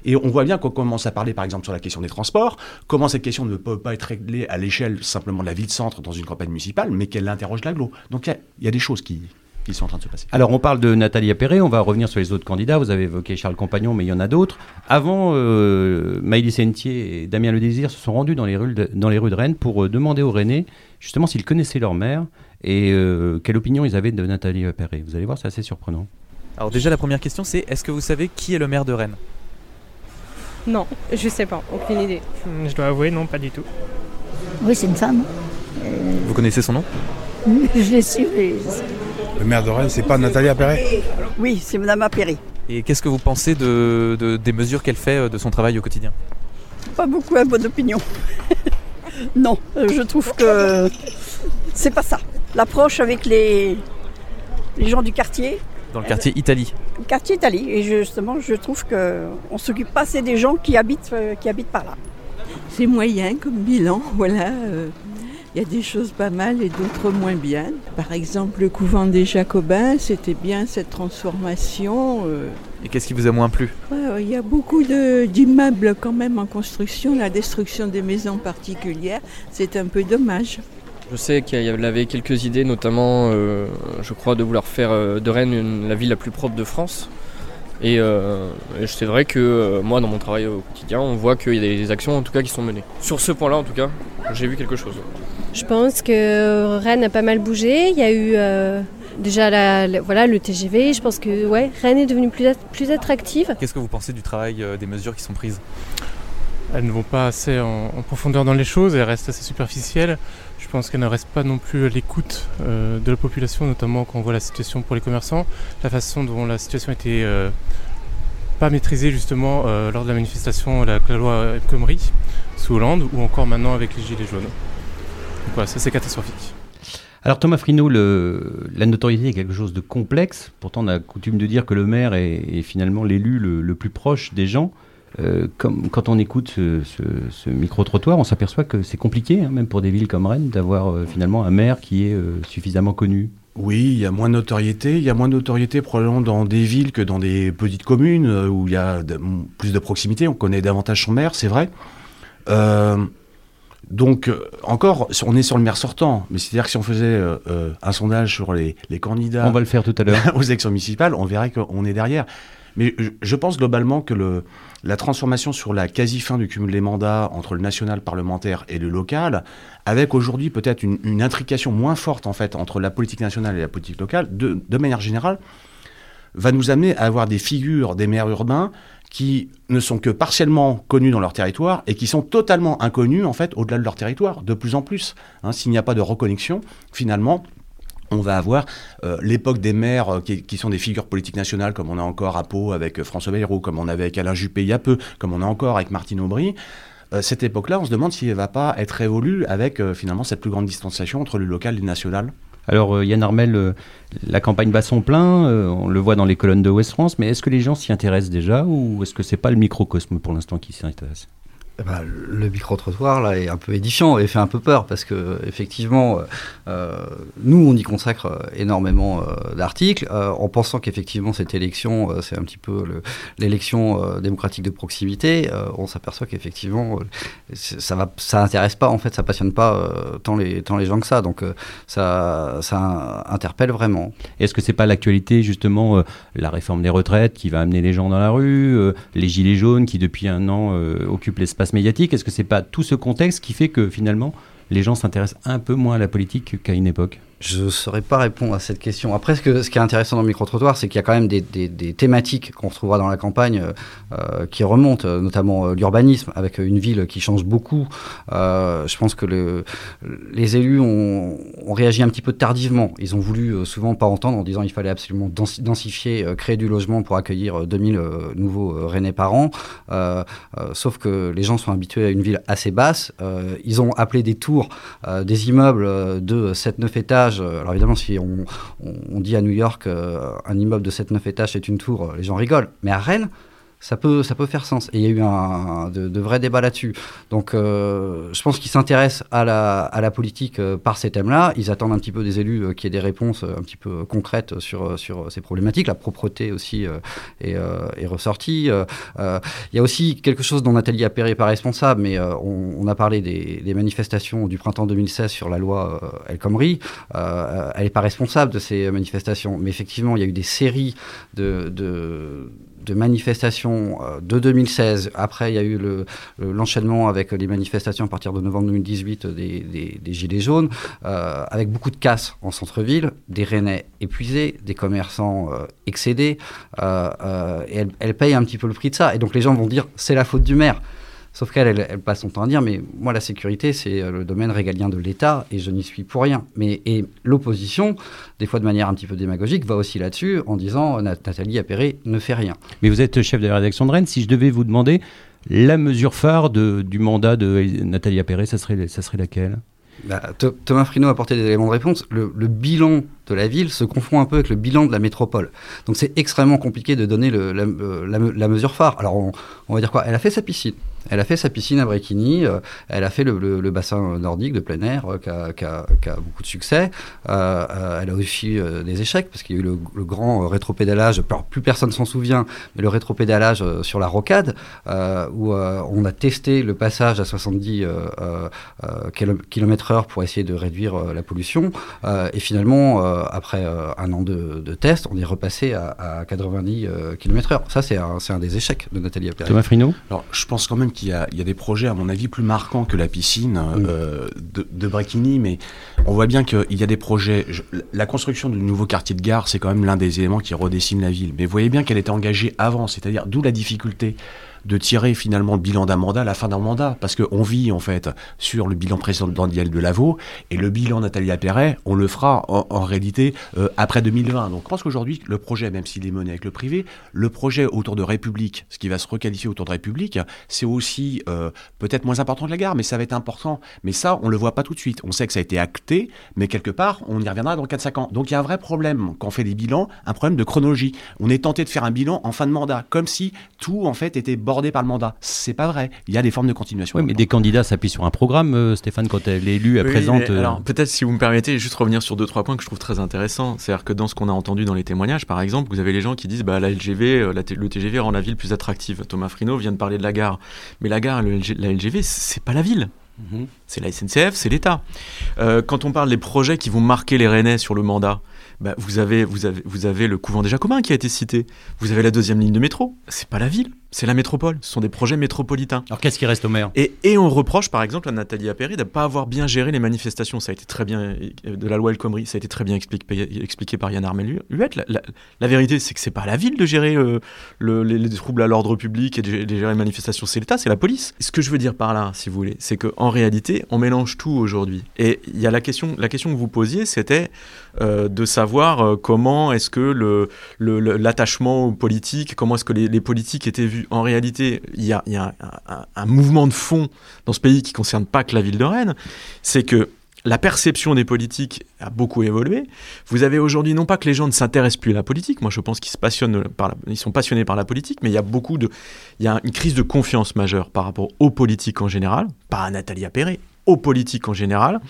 Et on voit bien qu'on commence à parler, par exemple, sur la question des transports, comment cette question ne peut pas être réglée à l'échelle simplement de la ville-centre dans une campagne municipale, mais qu'elle interroge l'aglo. Donc il y, a des choses qui, sont en train de se passer. Alors on parle de Nathalie Appéré, on va revenir sur les autres candidats. Vous avez évoqué Charles Compagnon, mais il y en a d'autres. Avant, euh, Maïlis Sentier et Damien Le Désir se sont rendus dans les rues de, dans les rues de Rennes pour euh, demander aux Rennais justement s'ils connaissaient leur maire et euh, quelle opinion ils avaient de Nathalie Appéré. Vous allez voir, c'est assez surprenant. Alors déjà la première question c'est est-ce que vous savez qui est le maire de Rennes? Non, je sais pas, aucune idée. Je dois avouer non, pas du tout. Oui, c'est une femme. Vous connaissez son nom? Je l'ai su, le maire de Rennes, c'est pas Nathalie Appéré Oui, c'est Madame Appéré. Et qu'est-ce que vous pensez de, des mesures qu'elle fait euh, de son travail au quotidien? Pas beaucoup à bonne opinion. non, euh, je trouve que c'est pas ça. L'approche avec les, les gens du quartier. Dans le quartier Italie. Le quartier Italie. Et justement, je trouve qu'on s'occupe pas assez des gens qui habitent, euh, qui habitent par là. C'est moyen comme bilan, voilà. Il y a des choses pas mal et d'autres moins bien. Par exemple, le couvent des Jacobins, c'était bien cette transformation. Euh. Et qu'est-ce qui vous a moins plu? Il y a beaucoup d'immeubles quand même en construction. La destruction des maisons particulières, c'est un peu dommage. Je sais qu'il y avait quelques idées, notamment, euh, je crois, de vouloir faire euh, de Rennes la ville la plus propre de France. Et, c'est vrai que moi, dans mon travail au quotidien, on voit qu'il y a des actions en tout cas qui sont menées. Sur ce point-là, en tout cas, j'ai vu quelque chose. Je pense que Rennes a pas mal bougé. Il y a eu euh, déjà la, voilà, le TGV. Je pense que ouais, Rennes est devenue plus, plus attractive. Qu'est-ce que vous pensez du travail euh, des mesures qui sont prises? Elles ne vont pas assez en, profondeur dans les choses, elles restent assez superficielles. Je pense qu'elles ne restent pas non plus à l'écoute euh, de la population, notamment quand on voit la situation pour les commerçants, la façon dont la situation été pas maîtrisé justement lors de la manifestation la, la loi El Khomri sous Hollande ou encore maintenant avec les Gilets jaunes. Donc voilà, ça c'est catastrophique. Alors Thomas Frino, la notoriété est quelque chose de complexe. Pourtant, on a coutume de dire que le maire est, finalement l'élu le, plus proche des gens. Euh, comme, quand on écoute ce, micro-trottoir, on s'aperçoit que c'est compliqué, hein, même pour des villes comme Rennes, d'avoir euh, finalement un maire qui est euh, suffisamment connu. Oui, il y a moins de notoriété. Il y a moins de notoriété probablement dans des villes que dans des petites communes où il y a plus de proximité. On connaît davantage son maire, c'est vrai. Donc, euh, encore, on est sur le maire sortant, mais c'est-à-dire que si on faisait euh, euh, un sondage sur les, candidats. On va le faire tout à l'heure. aux élections municipales, on verrait qu'on est derrière. Mais je pense globalement que le, la transformation sur la quasi-fin du cumul des mandats entre le national parlementaire et le local, avec aujourd'hui peut-être une, intrication moins forte en fait entre la politique nationale et la politique locale, de, de manière générale, va nous amener à avoir des figures des maires urbains qui ne sont que partiellement connus dans leur territoire et qui sont totalement inconnus en fait au-delà de leur territoire, de plus en plus. Hein. S'il n'y a pas de reconnexion, finalement, on va avoir euh, l'époque des maires euh, qui, sont des figures politiques nationales, comme on a encore à Pau avec euh, François Bayrou, comme on avait avec Alain Juppé il y a peu, comme on a encore avec Martine Aubry. cette époque-là, on se demande s'il ne va pas être révolue avec finalement cette plus grande distanciation entre le local et le national. Alors Yann Armel, la campagne bat son plein, on le voit dans les colonnes de West France, mais est-ce que les gens s'y intéressent déjà ou est-ce que c'est pas le microcosme pour l'instant qui s'y intéresse? Ben, le micro-trottoir là est un peu édifiant et fait un peu peur parce que effectivement, euh, nous on y consacre euh, énormément euh, d'articles en pensant qu'effectivement cette élection c'est un petit peu l'élection démocratique de proximité. on s'aperçoit qu'effectivement ça va, ça intéresse pas en fait, ça passionne pas tant les tant les gens que ça. Donc ça ça interpelle vraiment. Est-ce que c'est pas l'actualité justement la réforme des retraites qui va amener les gens dans la rue, les gilets jaunes qui depuis un an occupent l'espace médiatique Est-ce que c'est pas tout ce contexte qui fait que finalement les gens s'intéressent un peu moins à la politique qu'à une époque? Je ne saurais pas répondre à cette question. Après, ce, qui est intéressant dans le micro-trottoir, c'est qu'il y a quand même des, thématiques qu'on retrouvera dans la campagne euh, qui remontent, euh, notamment euh, l'urbanisme, avec une ville qui change beaucoup. je pense que le, les élus ont, réagi un petit peu tardivement. Ils ont voulu souvent pas entendre en disant qu'il fallait absolument densifier, créer du logement pour accueillir 2000 nouveaux Rennais par an. sauf que les gens sont habitués à une ville assez basse. ils ont appelé des tours, des immeubles de 7-9 étages euh, alors évidemment, si on, dit à New York euh, un immeuble de 7-9 étages c'est une tour, les gens rigolent. Mais à Rennes, ça peut, ça peut faire sens. Et il y a eu un, de, vrais débats là-dessus. Donc, euh, je pense qu'ils s'intéressent à la, à la politique euh, par ces thèmes-là. Ils attendent un petit peu des élus euh, qui aient des réponses un petit peu concrètes sur, sur ces problématiques. La propreté aussi est, ressortie. il y a aussi quelque chose dont Nathalie Appéré n'est pas responsable, mais on, a parlé des, manifestations du printemps 2016 sur la loi El Khomri. elle n'est pas responsable de ces manifestations. Mais effectivement, il y a eu des séries de, de de manifestations euh, de 2016. Après, il y a eu l'enchaînement avec les manifestations à partir de novembre 2018 des, Gilets jaunes, euh, avec beaucoup de casse en centre-ville, des Rennais épuisés, des commerçants euh, excédés. et elle, elle paye un petit peu le prix de ça. Et donc les gens vont dire c'est la faute du maire. Sauf qu'elle, elle, passe son temps à dire, mais moi, la sécurité, c'est euh, le domaine régalien de l'État et je n'y suis pour rien. Mais, et l'opposition, des fois de manière un petit peu démagogique, va aussi là-dessus en disant Nathalie Appéré ne fait rien. Mais vous êtes chef de la rédaction de Rennes. Si je devais vous demander la mesure phare du mandat de Nathalie Appéré, ça serait, ça serait laquelle? Bah, Thomas Frino a apporté des éléments de réponse. Le, bilan de la ville se confond un peu avec le bilan de la métropole. Donc c'est extrêmement compliqué de donner le, la, mesure phare. Alors on, va dire quoi? Elle a fait sa piscine. Elle a fait sa piscine à Bréquigny, euh, elle a fait le, bassin nordique de plein air euh, qui, a, beaucoup de succès. Euh, elle a aussi des échecs parce qu'il y a eu le, grand rétropédalage, plus personne s'en souvient, mais le rétropédalage sur la rocade où on a testé le passage à 70 km/h pour essayer de réduire la pollution. et finalement, après un an de, de test, on est repassé à, 90 km/h. Ça, c'est un, un, des échecs de Nathalie Appéré. Thomas Frino Alors, je pense quand même il y, a, des projets, à mon avis, plus marquants que la piscine euh, de, de mais on voit bien qu'il y a des projets. la construction du nouveau quartier de gare, c'est quand même l'un des éléments qui redessine la ville. Mais vous voyez bien qu'elle était engagée avant, c'est-à-dire d'où la difficulté de tirer finalement le bilan d'un mandat à la fin d'un mandat, parce qu'on vit en fait sur le bilan précédent Daniel Lavaux et le bilan Nathalie Apperet, on le fera en, réalité euh, après 2020. Donc je pense qu'aujourd'hui, le projet, même s'il est mené avec le privé, le projet autour de République, ce qui va se requalifier autour de République, c'est aussi euh, peut-être moins important que la gare, mais ça va être important. Mais ça, on le voit pas tout de suite. On sait que ça a été acté, mais quelque part, on y reviendra dans 4-5 ans. Donc il y a un vrai problème quand on fait des bilans, un problème de chronologie. On est tenté de faire un bilan en fin de mandat, comme si tout en fait était bordé par le mandat. C'est pas vrai. Il y a des formes de continuation. Oui, mais des candidats s'appuient sur un programme, euh, Stéphane, quand l'élu oui, présente. Euh, alors peut-être si vous me permettez, juste revenir sur deux trois points que je trouve très intéressants. C'est-à-dire que dans ce qu'on a entendu dans les témoignages, par exemple, vous avez les gens qui disent bah la LGV, euh, le TGV rend la ville plus attractive. Thomas Frino vient de parler de la gare, mais la gare, la LGV, c'est pas la ville. Mhm. C'est la SNCF, c'est l'État. quand on parle des projets qui vont marquer les Rennais sur le mandat, bah, vous, avez, vous, avez, vous avez le couvent des Jacobins qui a été cité. Vous avez la deuxième ligne de métro. C'est pas la ville, c'est la métropole. Ce sont des projets métropolitains. Alors qu'est-ce qui reste au maire? Et, et, on reproche par exemple à Nathalie Appéry de ne pas avoir bien géré les manifestations. Ça a été très bien, de la loi El Khomri, ça a été très bien expliqué, expliqué par Yann Armel Huette. La, la, vérité, c'est que c'est pas la ville de gérer euh, le, les, troubles à l'ordre public et de, gérer les manifestations, c'est l'État, c'est la police. Ce que je veux dire par là, si vous voulez, c'est qu'en réalité, on mélange tout aujourd'hui. Et il y a la question, la question que vous posiez, c'était euh, de savoir euh, comment est-ce que l'attachement le, politique, comment est-ce que les, politiques étaient vus. En réalité, il y a, un, mouvement de fond dans ce pays qui ne concerne pas que la ville de Rennes, c'est que la perception des politiques a beaucoup évolué. Vous avez aujourd'hui non pas que les gens ne s'intéressent plus à la politique, moi je pense qu'ils sont passionnés par la politique, mais il y a beaucoup de, il y a une crise de confiance majeure par rapport aux politiques en général, pas à Nathalie Appéré, aux politiques en général.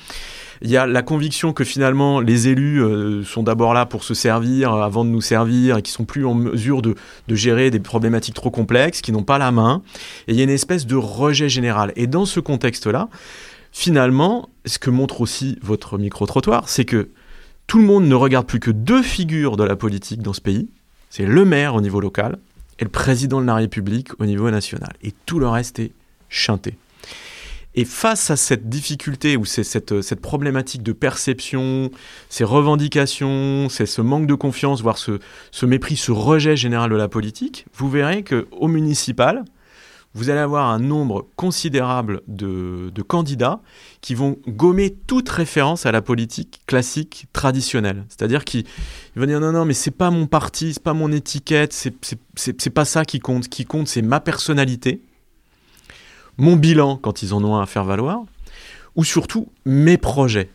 Il y a la conviction que finalement les élus euh, sont d'abord là pour se servir euh, avant de nous servir et qui sont plus en mesure de, gérer des problématiques trop complexes, qui n'ont pas la main. Et il y a une espèce de rejet général. Et dans ce contexte-là, finalement, ce que montre aussi votre micro-trottoir, c'est que tout le monde ne regarde plus que deux figures de la politique dans ce pays. C'est le maire au niveau local et le président de la République au niveau national. Et tout le reste est chanté. Et face à cette difficulté ou cette, euh, cette problématique de perception, ces revendications, ce manque de confiance, voire ce, ce, mépris, ce rejet général de la politique, vous verrez qu'au municipal, vous allez avoir un nombre considérable de, de, candidats qui vont gommer toute référence à la politique classique traditionnelle. C'est-à-dire qu'ils vont dire non, non, mais c'est pas mon parti, c'est pas mon étiquette, c'est pas ça qui compte. Ce qui compte, c'est ma personnalité mon bilan quand ils en ont un à faire valoir, ou surtout mes projets.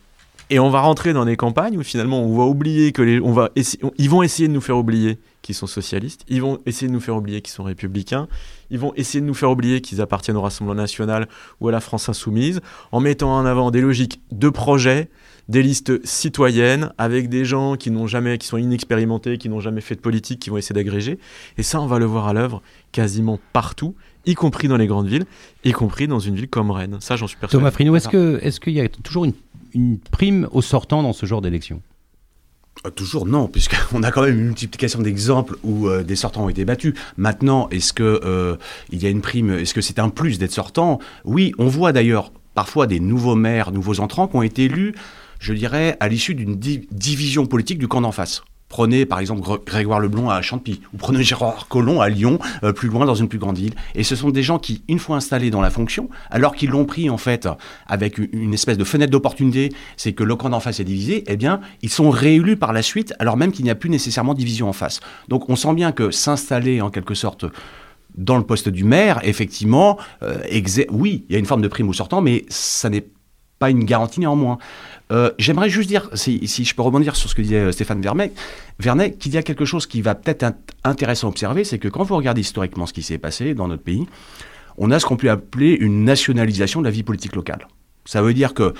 Et on va rentrer dans des campagnes où finalement on va oublier que les, on va ils vont essayer de nous faire oublier qu'ils sont socialistes, ils vont essayer de nous faire oublier qu'ils sont républicains, ils vont essayer de nous faire oublier qu'ils appartiennent au Rassemblement national ou à la France insoumise, en mettant en avant des logiques de projets, des listes citoyennes avec des gens qui n'ont jamais, qui sont inexpérimentés, qui n'ont jamais fait de politique, qui vont essayer d'agréger. Et ça, on va le voir à l'œuvre quasiment partout y compris dans les grandes villes, y compris dans une ville comme Rennes. Ça, j'en suis persuadé. Thomas Frino, est-ce qu'il est qu'il y a toujours une, prime au sortant dans ce genre d'élection? Euh, Toujours non, puisqu'on a quand même une multiplication d'exemples où euh, des sortants ont été battus. Maintenant, est-ce qu'il euh, y a une prime Est-ce que c'est un plus d'être sortant? Oui, on voit d'ailleurs parfois des nouveaux maires, nouveaux entrants qui ont été élus, je dirais, à l'issue d'une division politique du camp d'en face. Prenez par exemple Grégoire Leblond à Champy, ou prenez Gérard Collomb à Lyon, euh, plus loin dans une plus grande ville. Et ce sont des gens qui, une fois installés dans la fonction, alors qu'ils l'ont pris en fait avec une espèce de fenêtre d'opportunité, c'est que le camp d'en face est divisé, eh bien, ils sont réélus par la suite, alors même qu'il n'y a plus nécessairement division en face. Donc on sent bien que s'installer en quelque sorte dans le poste du maire, effectivement, euh, oui, il y a une forme de prime au sortant, mais ça n'est pas une garantie néanmoins. Euh, j'aimerais juste dire, si, je peux rebondir sur ce que disait euh, Stéphane Vernet, qu'il y a quelque chose qui va peut-être être intéressant à observer, c'est que quand vous regardez historiquement ce qui s'est passé dans notre pays, on a ce qu'on peut appeler une nationalisation de la vie politique locale. Ça veut dire que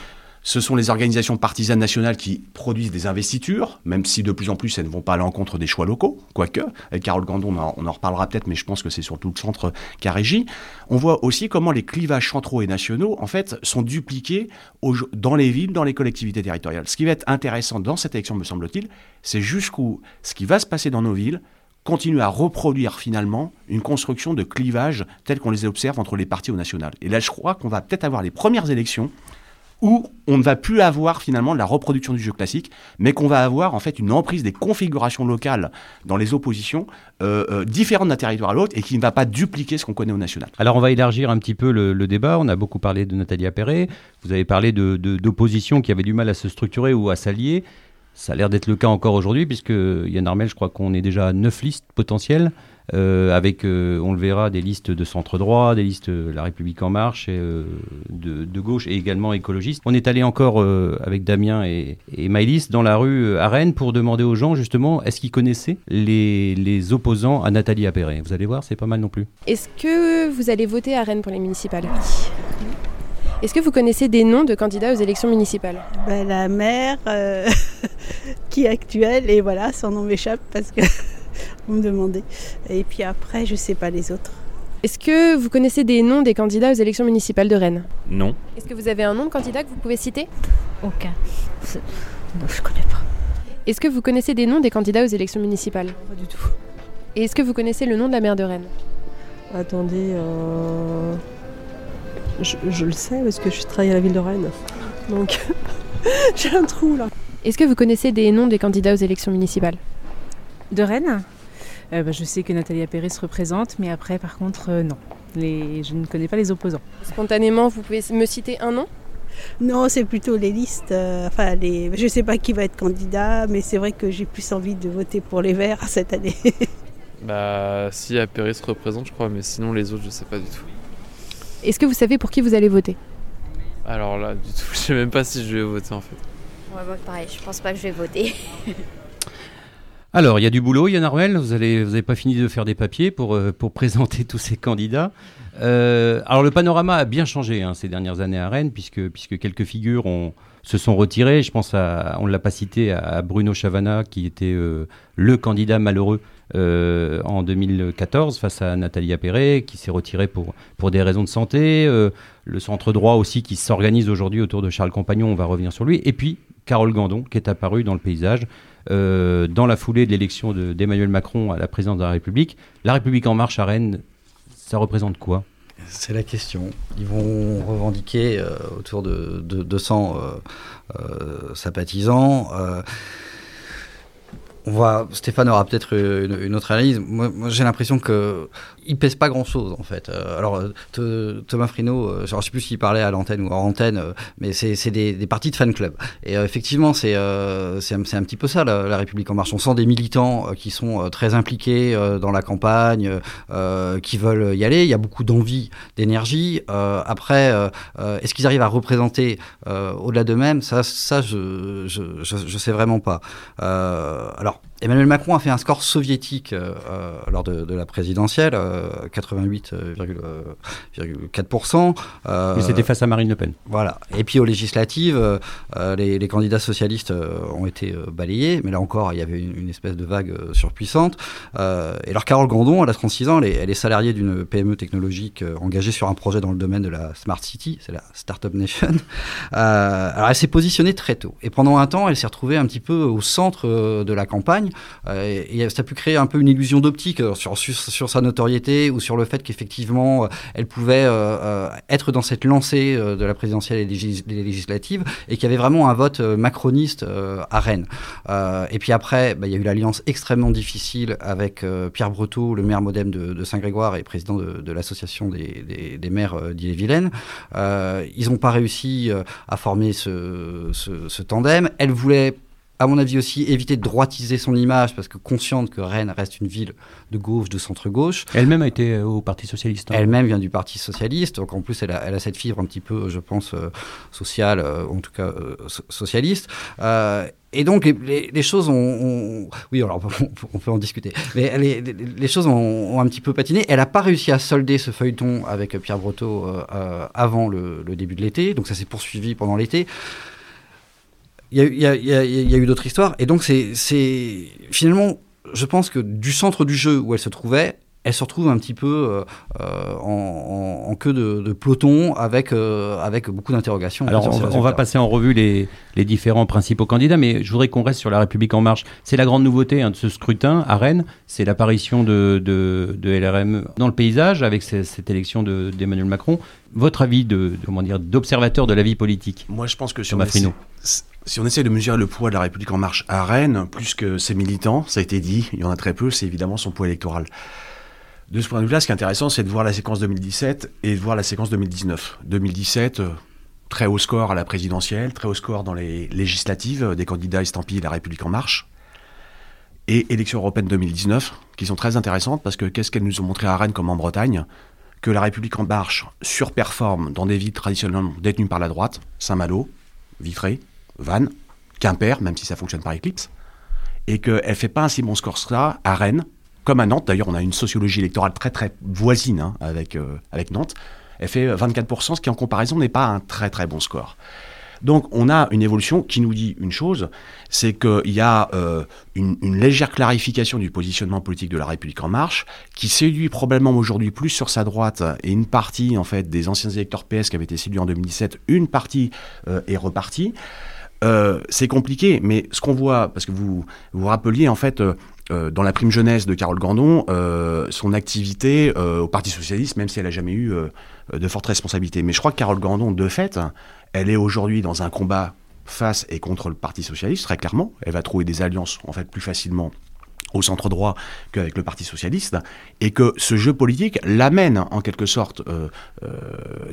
ce sont les organisations partisanes nationales qui produisent des investitures, même si de plus en plus elles ne vont pas à l'encontre des choix locaux, quoique. Avec Carole Gandon, on en, reparlera peut-être, mais je pense que c'est surtout le centre qui a régi. On voit aussi comment les clivages centraux et nationaux, en fait, sont dupliqués dans les villes, dans les collectivités territoriales. Ce qui va être intéressant dans cette élection, me semble-t-il, c'est jusqu'où ce qui va se passer dans nos villes continue à reproduire finalement une construction de clivages tels qu'on les observe entre les partis au national. Et là, je crois qu'on va peut-être avoir les premières élections où on ne va plus avoir finalement la reproduction du jeu classique, mais qu'on va avoir en fait une emprise des configurations locales dans les oppositions euh, euh, différentes d'un territoire à l'autre et qui ne va pas dupliquer ce qu'on connaît au national. Alors on va élargir un petit peu le, débat. On a beaucoup parlé de Nathalie Appéré. Vous avez parlé de, de- qui avait du mal à se structurer ou à s'allier. Ça a l'air d'être le cas encore aujourd'hui, puisque Yann Armel, je crois qu'on est déjà à 9 listes potentielles, avec, euh, on le verra, des listes de centre droit, des listes de La République En Marche, et, euh, de, de gauche et également écologistes. On est allé encore euh, avec Damien et, et Maëlys dans la rue euh, à Rennes pour demander aux gens, justement, est-ce qu'ils connaissaient les, les opposants à Nathalie Appéré? Vous allez voir, c'est pas mal non plus. Est-ce que vous allez voter à Rennes pour les municipales? Est-ce que vous connaissez des noms de candidats aux élections municipales? Ben, la mère euh, qui est actuelle, et voilà, son nom m'échappe parce que vous me demandez. Et puis après, je sais pas les autres. Est-ce que vous connaissez des noms des candidats aux élections municipales de Rennes? Non. Est-ce que vous avez un nom de candidat que vous pouvez citer? Aucun. Non, je connais pas. Est-ce que vous connaissez des noms des candidats aux élections municipales? Pas du tout. Et est-ce que vous connaissez le nom de la maire de Rennes? Attendez, euh, je, je le sais parce que je travaille à la ville de Rennes. Donc, j'ai un trou là. Est-ce que vous connaissez des noms des candidats aux élections municipales? De Rennes? Euh, bah, Je sais que Nathalie Appéré se représente, mais après, par contre, euh, non. Les... Je ne connais pas les opposants. Spontanément, vous pouvez me citer un nom? Non, c'est plutôt les listes. euh, enfin, les... je sais pas qui va être candidat, mais c'est vrai que j'ai plus envie de voter pour les Verts cette année. Bah, si Appéré se représente, je crois, mais sinon les autres, je sais pas du tout. Est-ce que vous savez pour qui vous allez voter? Alors là, du tout, je sais même pas si je vais voter en fait. Ouais, moi, pareil, je pense pas que je vais voter. Alors, il y a du boulot, Yann Armel. Vous n'avez vous pas fini de faire des papiers pour, euh, pour présenter tous ces candidats. Euh, alors, le panorama a bien changé hein, ces dernières années à Rennes, puisque, puisque quelques figures se sont retirées. Je pense, à, on ne l'a pas cité, à Bruno Chavana, qui était euh, le candidat malheureux en 2014 face à Nathalie Appéré, qui s'est retiré pour, pour des raisons de santé. Le centre droit aussi, qui s'organise aujourd'hui autour de Charles Compagnon, on va revenir sur lui. Et puis, Carole Gandon, qui est apparue dans le paysage. Euh, dans la foulée de l'élection de- d'Emmanuel Macron à la présidence de la République. La République en marche à Rennes, ça représente quoi? C'est la question. Ils vont revendiquer euh, autour de, de 200 euh, sympathisants. on Stéphane aura peut-être une, autre analyse. Moi, j'ai l'impression que il pèse pas grand-chose en fait. Euh, alors euh, Th- Thomas Frino, euh, je ne sais plus s'il parlait à l'antenne ou hors antenne, mais c'est des, parties de fan club. Et effectivement, c'est un, petit peu ça la, République en marche. On sent des militants qui sont très impliqués dans la campagne, qui veulent y aller. Il y a beaucoup d'envie, d'énergie. Après, est-ce qu'ils arrivent à représenter au-delà d'eux-mêmes? Ça, je, je, je, sais vraiment pas. Alors. Emmanuel Macron a fait un score soviétique euh, euh, lors de, de la présidentielle, euh, 88,4%. Euh, Mais c'était face à Marine Le Pen. Voilà. Et puis aux législatives, les, les candidats socialistes ont été balayés, mais là encore, il y avait une, une espèce de vague surpuissante. Euh, et alors Carole Grandon, elle a 36 ans, elle est, elle est salariée d'une PME technologique engagée sur un projet dans le domaine de la Smart City, c'est la Startup Nation. Euh, alors elle s'est positionnée très tôt. Et pendant un temps, elle s'est retrouvée un petit peu au centre de la campagne. Euh, et, ça a pu créer un peu une illusion d'optique euh, sur, sa notoriété ou sur le fait qu'effectivement, euh, elle pouvait être dans cette lancée de la présidentielle et des législatives et qu'il y avait vraiment un vote macroniste à Rennes. Et puis après, bah, il y a eu l'alliance extrêmement difficile avec Pierre Breteau, le maire modem de, Saint-Grégoire et président de, l'association des, maires d'Ille-et-Vilaine. Ils n'ont pas réussi à former ce, ce tandem. Elle voulait à mon avis aussi, éviter de droitiser son image, parce que consciente que Rennes reste une ville de gauche, de centre-gauche. Elle-même a été euh, au Parti Socialiste. hein. Elle-même vient du Parti Socialiste, donc en plus elle a, elle a cette fibre un petit peu, je pense, euh, sociale, euh, en tout cas euh, so- socialiste. Euh, et donc les, les- les choses ont, ont- Oui, alors on peut, on peut en discuter. Mais les, choses ont, ont un petit peu patiné. Elle n'a pas réussi à solder ce feuilleton avec Pierre Breteau euh, euh, avant le, le début de l'été, donc ça s'est poursuivi pendant l'été. Il y a, eu- y y y a d'autres histoires. Et donc, c'est finalement, je pense que du centre du jeu où elle se trouvait, elle se retrouve un petit peu euh, euh, en, en- en queue de, de peloton avec, euh, avec beaucoup d'interrogations. Alors, sur on va, on va résultats. passer en revue les, les différents principaux candidats, mais je voudrais qu'on reste sur La République En Marche. C'est la grande nouveauté hein, de ce scrutin à Rennes, c'est l'apparition de, de, de LRM dans le paysage avec ce- cette élection de- d'Emmanuel Macron. votre avis de, comment dire d'observateur de la vie politique Moi, je pense que on, Thomas si on essaie de mesurer le poids de la République en marche à Rennes, plus que ses militants, ça a été dit, il y en a très peu, c'est évidemment son poids électoral. De ce point de vue-là, ce qui est intéressant, c'est de voir la séquence 2017 et de voir la séquence 2019. 2017, euh, très haut score à la présidentielle, très haut score dans les législatives, euh, des candidats estampillés La République en marche. Et élections européennes 2019, qui sont très intéressantes parce que qu'est-ce qu'elles nous ont montré à Rennes comme en Bretagne? Que la République en marche surperforme dans des villes traditionnellement détenues par la droite, Saint-Malo, Vitré, Vannes, Quimper, même si ça fonctionne par éclipse, et qu'elle ne fait pas un si bon score que ça à Rennes, comme à Nantes. D'ailleurs, on a une sociologie électorale très très voisine hein, avec, euh, avec Nantes. Elle fait 24%, ce qui en comparaison n'est pas un très très bon score. Donc on a une évolution qui nous dit une chose, c'est qu'il y a euh, une, légère clarification du positionnement politique de la République en marche, qui séduit probablement aujourd'hui plus sur sa droite et une partie en fait des anciens électeurs PS qui avaient été séduits en 2017, une partie euh, est repartie. Euh, c'est compliqué, mais ce qu'on voit, parce que vous vous rappeliez en fait euh, euh, dans la prime jeunesse de Carole Gandon, son activité au Parti Socialiste, même si elle n'a jamais eu de fortes responsabilités. Mais je crois que Carole Gandon, de fait, elle est aujourd'hui dans un combat face et contre le Parti Socialiste, très clairement. Elle va trouver des alliances, en fait, plus facilement au centre droit qu'avec le Parti socialiste, et que ce jeu politique l'amène en quelque sorte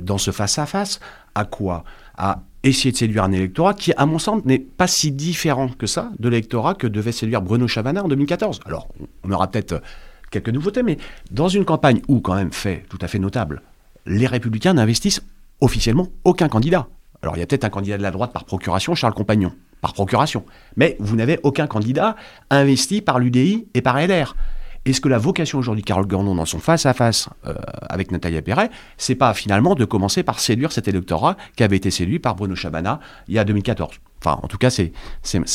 dans ce face-à-face à quoi? À essayer de séduire un électorat qui, à mon sens, n'est pas si différent que ça de l'électorat que devait séduire Bruno Chavana en 2014. Alors, on aura peut-être quelques nouveautés, mais dans une campagne où, quand même, fait tout à fait notable, les républicains n'investissent officiellement aucun candidat. Alors, il y a peut-être un candidat de la droite par procuration, Charles Compagnon, par procuration. Mais vous n'avez aucun candidat investi par l'UDI et par LR. Est-ce que la vocation aujourd'hui de Carole Gandon dans son face-à-face euh, avec Nathalie Perret, c'est pas finalement de commencer par séduire cet électorat qui avait été séduit par Bruno Chabana il y a 2014 Enfin, en tout cas, c'est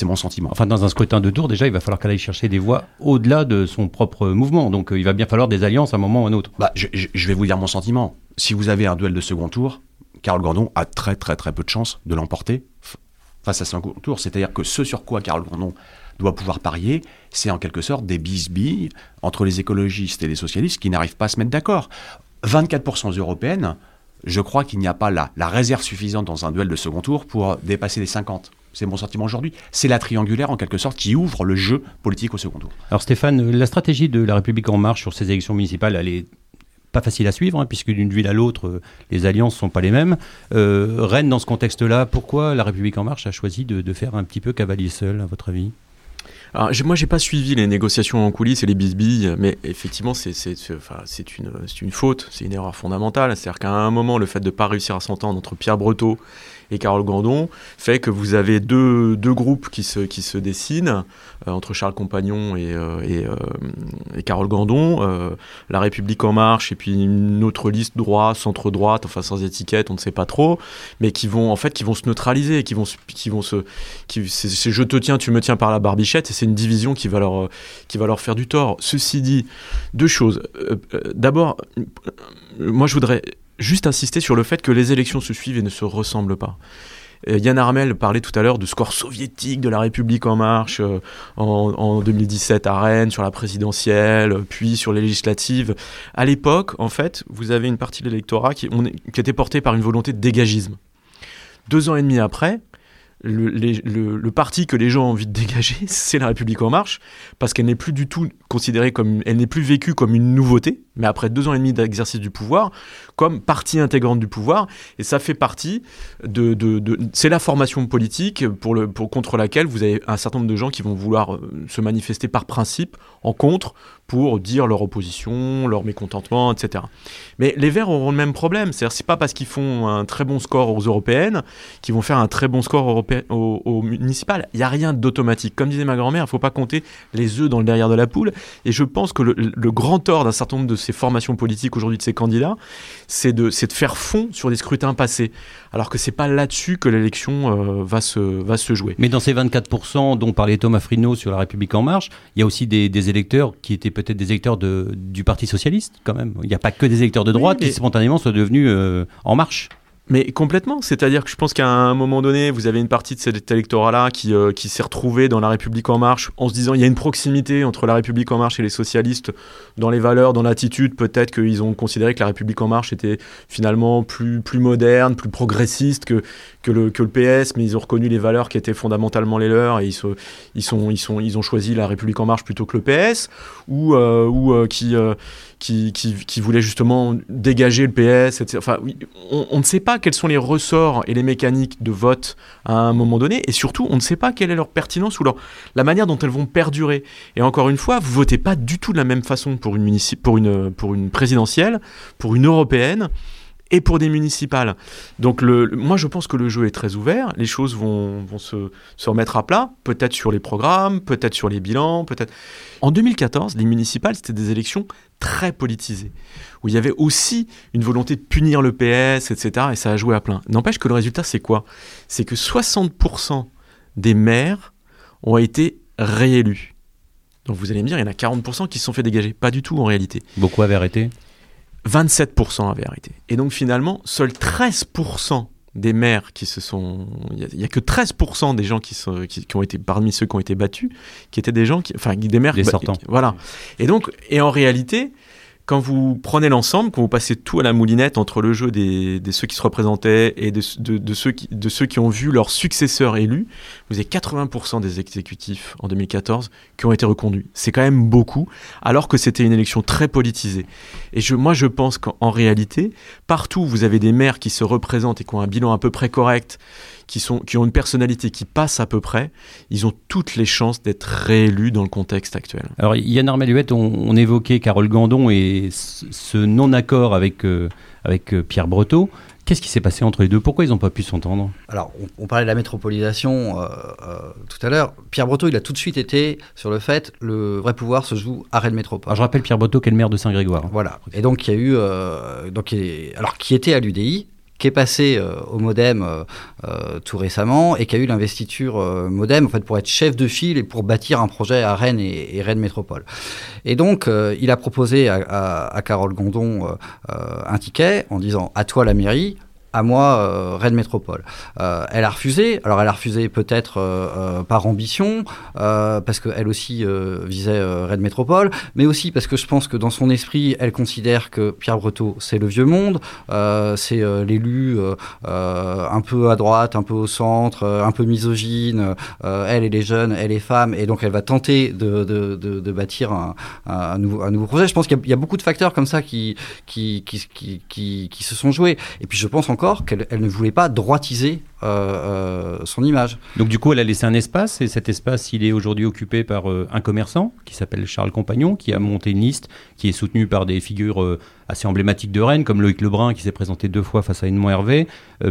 mon sentiment. Enfin, dans un scrutin de tour, déjà, il va falloir qu'elle aille chercher des voix au-delà de son propre mouvement. Donc, euh, il va bien falloir des alliances à un moment ou à un autre. Bah, je, vais vous dire mon sentiment. Si vous avez un duel de second tour, Carole Gandon a très très très peu de chances de l'emporter face à second tour. C'est-à-dire que ce sur quoi Carole Gandon doit pouvoir parier, c'est en quelque sorte des bisbilles entre les écologistes et les socialistes qui n'arrivent pas à se mettre d'accord. 24% européennes, je crois qu'il n'y a pas la, réserve suffisante dans un duel de second tour pour dépasser les 50 c'est mon sentiment aujourd'hui. C'est la triangulaire en quelque sorte qui ouvre le jeu politique au second tour. Alors Stéphane, la stratégie de la République en marche sur ces élections municipales, elle est pas facile à suivre, hein, puisque d'une ville à l'autre, euh, les alliances sont pas les mêmes. Euh, Rennes, dans ce contexte-là, pourquoi la République en marche a choisi de faire un petit peu cavalier seul, à votre avis? Alors, moi, j'ai pas suivi les négociations en coulisses et les bisbilles, mais effectivement, c'est une faute, c'est une erreur fondamentale. C'est-à-dire qu'à un moment, le fait de ne pas réussir à s'entendre entre Pierre Breteau et Carole Gandon fait que vous avez deux, deux groupes qui se, qui se dessinent euh, entre Charles Compagnon et, euh, euh, et, Carole Gandon, La République en marche et puis une autre liste droit, centre droite, enfin sans étiquette, on ne sait pas trop, mais qui vont en fait qui vont se neutraliser, qui vont qui vont se c'est je te tiens, tu me tiens par la barbichette et c'est une division qui va leur qui va leur faire du tort. Ceci dit, deux choses. D'abord, moi je voudrais juste insister sur le fait que les élections se suivent et ne se ressemblent pas. Yann Armel parlait tout à l'heure de score soviétique de la République en marche euh, en, en, 2017 à Rennes, sur la présidentielle, puis sur les législatives. À l'époque, en fait, vous avez une partie de l'électorat qui, qui, était portée par une volonté de dégagisme. Deux ans et demi après, le, le, parti que les gens ont envie de dégager, c'est la République en marche, parce qu'elle n'est plus du tout considérée comme, elle n'est plus vécue comme une nouveauté, mais après deux ans et demi d'exercice du pouvoir, comme partie intégrante du pouvoir, et ça fait partie de, de, de c'est la formation politique pour le, pour, contre laquelle vous avez un certain nombre de gens qui vont vouloir se manifester par principe en contre pour dire leur opposition, leur mécontentement, etc. Mais les Verts auront le même problème, c'est-à-dire c'est pas parce qu'ils font un très bon score aux européennes qu'ils vont faire un très bon score européen, au, au municipal. Il n'y a rien d'automatique. Comme disait ma grand-mère, il ne faut pas compter les œufs dans le derrière de la poule. Et je pense que le, grand tort d'un certain nombre de ces formations politiques aujourd'hui de ces candidats, c'est de, faire fond sur des scrutins passés. Alors que c'est pas là-dessus que l'élection euh, va, se, jouer. Mais dans ces 24% dont parlait Thomas Frino sur la République en marche, il y a aussi des électeurs qui étaient peut-être des électeurs de, du Parti socialiste quand même. Il n'y a pas que des électeurs de droite oui, qui spontanément sont devenus euh, en marche. Mais complètement, c'est-à-dire que je pense qu'à un moment donné, vous avez une partie de cet électorat-là qui, euh, qui s'est retrouvé dans La République En Marche en se disant il y a une proximité entre La République En Marche et les socialistes dans les valeurs, dans l'attitude. Peut-être qu'ils ont considéré que La République En Marche était finalement plus, plus moderne, plus progressiste que, que, le, PS, mais ils ont reconnu les valeurs qui étaient fondamentalement les leurs et ils, se, ils, sont, ils, sont, ils ont choisi La République En Marche plutôt que le PS, ou, euh, euh, qui, euh, qui, qui, qui voulait justement dégager le PS. Enfin, on, ne sait pas quels sont les ressorts et les mécaniques de vote à un moment donné, et surtout, on ne sait pas quelle est leur pertinence ou la manière dont elles vont perdurer. Et encore une fois, vous votez pas du tout de la même façon pour une, pour une, pour une présidentielle, pour une européenne et pour des municipales. Donc moi je pense que le jeu est très ouvert, les choses vont, vont se, se remettre à plat, peut-être sur les programmes, peut-être sur les bilans, peut-être... En 2014, les municipales, c'était des élections très politisées, où il y avait aussi une volonté de punir le PS, etc., et ça a joué à plein. N'empêche que le résultat, c'est quoi? C'est que 60% des maires ont été réélus. Donc vous allez me dire, il y en a 40% qui se sont fait dégager. Pas du tout en réalité. Beaucoup avaient arrêté 27% avaient arrêté. Et donc finalement, seuls 13% des maires qui se sont... Il n'y a, que 13% des gens qui, sont, qui, qui ont été, parmi ceux qui ont été battus, qui étaient des gens qui... Enfin, des maires... Des sortants. qui- Voilà. Et donc, et en réalité, quand vous prenez l'ensemble, quand vous passez tout à la moulinette entre le jeu des, ceux qui se représentaient et de, ceux qui, ont vu leurs successeurs élus, vous avez 80% des exécutifs en 2014 qui ont été reconduits. C'est quand même beaucoup, alors que c'était une élection très politisée. Et moi, je pense qu'en en réalité, partout vous avez des maires qui se représentent et qui ont un bilan à peu près correct, qui, sont, qui ont une personnalité qui passe à peu près, ils ont toutes les chances d'être réélus dans le contexte actuel. Alors Yann Armaluette, on, on évoquait Carole Gandon et ce non-accord avec, euh, avec euh, Pierre Breteau. Qu'est-ce qui s'est passé entre les deux? Pourquoi ils n'ont pas pu s'entendre? Alors, on, on parlait de la métropolisation euh, euh, tout à l'heure. Pierre Breteau, il a tout de suite été sur le fait le vrai pouvoir se joue à Rennes Métropole. Alors je rappelle Pierre Breteau qui est le maire de Saint-Grégoire. Voilà. Et donc, il y a eu. euh, donc, il est- alors, qui était à l'UDI qui est passé euh, au Modem euh, euh, tout récemment et qui a eu l'investiture Modem en fait pour être chef de file et pour bâtir un projet à Rennes et, Rennes Métropole. Et donc il a proposé à, Carole Gondon un ticket en disant à toi la mairie, à moi euh, Métropole. Euh, elle a refusé. Alors elle a refusé peut-être euh, euh, par ambition, parce qu'elle aussi visait Rennes Métropole, mais aussi parce que je pense que dans son esprit, elle considère que Pierre Breteau, c'est le vieux monde, c'est l'élu un peu à droite, un peu au centre, un peu misogyne, elle et les jeunes, elle et les femmes, et donc elle va tenter de, de, de, bâtir un, nouveau, un nouveau projet. Je pense qu'il y, a- beaucoup de facteurs comme ça qui, qui, qui, qui se sont joués. Et puis je pense encore qu'elle elle ne voulait pas droitiser euh, euh, son image. Donc du coup, elle a laissé un espace et cet espace, il est aujourd'hui occupé par euh, un commerçant qui s'appelle Charles Compagnon, qui a monté une liste, qui est soutenu par des figures assez emblématiques de Rennes, comme Loïc Lebrun qui s'est présenté deux fois face à Edmond Hervé,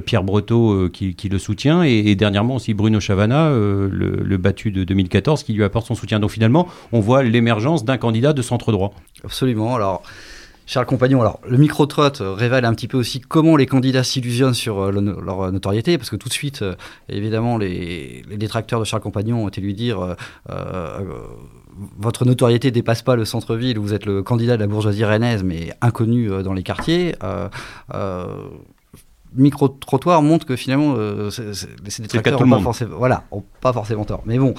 Pierre Breteau qui, qui le soutient, et, et dernièrement aussi Bruno Chavana, le, le battu de 2014, qui lui apporte son soutien. Donc finalement, on voit l'émergence d'un candidat de centre droit. Absolument. Alors, Charles Compagnon, alors le micro-trot euh, révèle un petit peu aussi comment les candidats s'illusionnent sur euh, le leur euh, notoriété, parce que tout de suite, évidemment, les, les détracteurs de Charles Compagnon ont été lui dire euh, euh, votre notoriété dépasse pas le centre-ville, vous êtes le candidat de la bourgeoisie rennaise, mais inconnu dans les quartiers. Euh, micro-trottoir montre que finalement, ces détracteurs tout ont le pas forcément, voilà, ont pas forcément tort. Mais bon,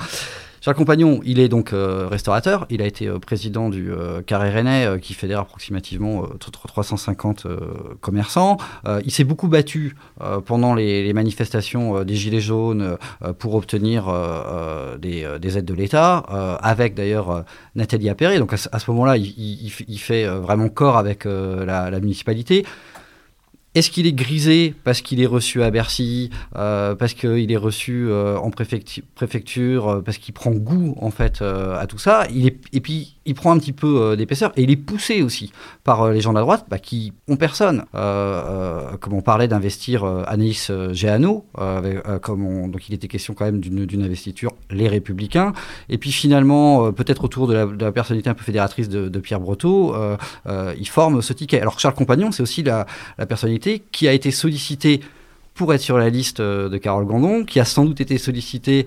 Charles Compagnon, il est donc euh, restaurateur. Il a été euh, président du euh, Carré Rennais, qui fédère approximativement euh, tr- tr- 350 euh, commerçants. Il s'est beaucoup battu pendant les, manifestations des Gilets jaunes pour obtenir des, des aides de l'État, avec d'ailleurs Nathalie Appéré. Donc à ce, moment-là, il, fait vraiment corps avec la municipalité. Est-ce qu'il est grisé parce qu'il est reçu à Bercy, euh, parce qu'il est reçu euh, en préfectu- préfecture, euh, parce qu'il prend goût en fait à tout ça? Il est, Et puis il prend un petit peu euh, d'épaisseur et il est poussé aussi par euh, les gens de la droite bah, qui ont personne. Euh, comme on parlait d'investir Anaïs Géano, donc il était question quand même d'une investiture les Républicains. Et puis finalement, peut-être autour de la, de la personnalité un peu fédératrice de, Pierre Breteau, il forme ce ticket. Alors Charles Compagnon, c'est aussi la, la personnalité qui a été sollicitée pour être sur la liste de Carole Gandon, qui a sans doute été sollicité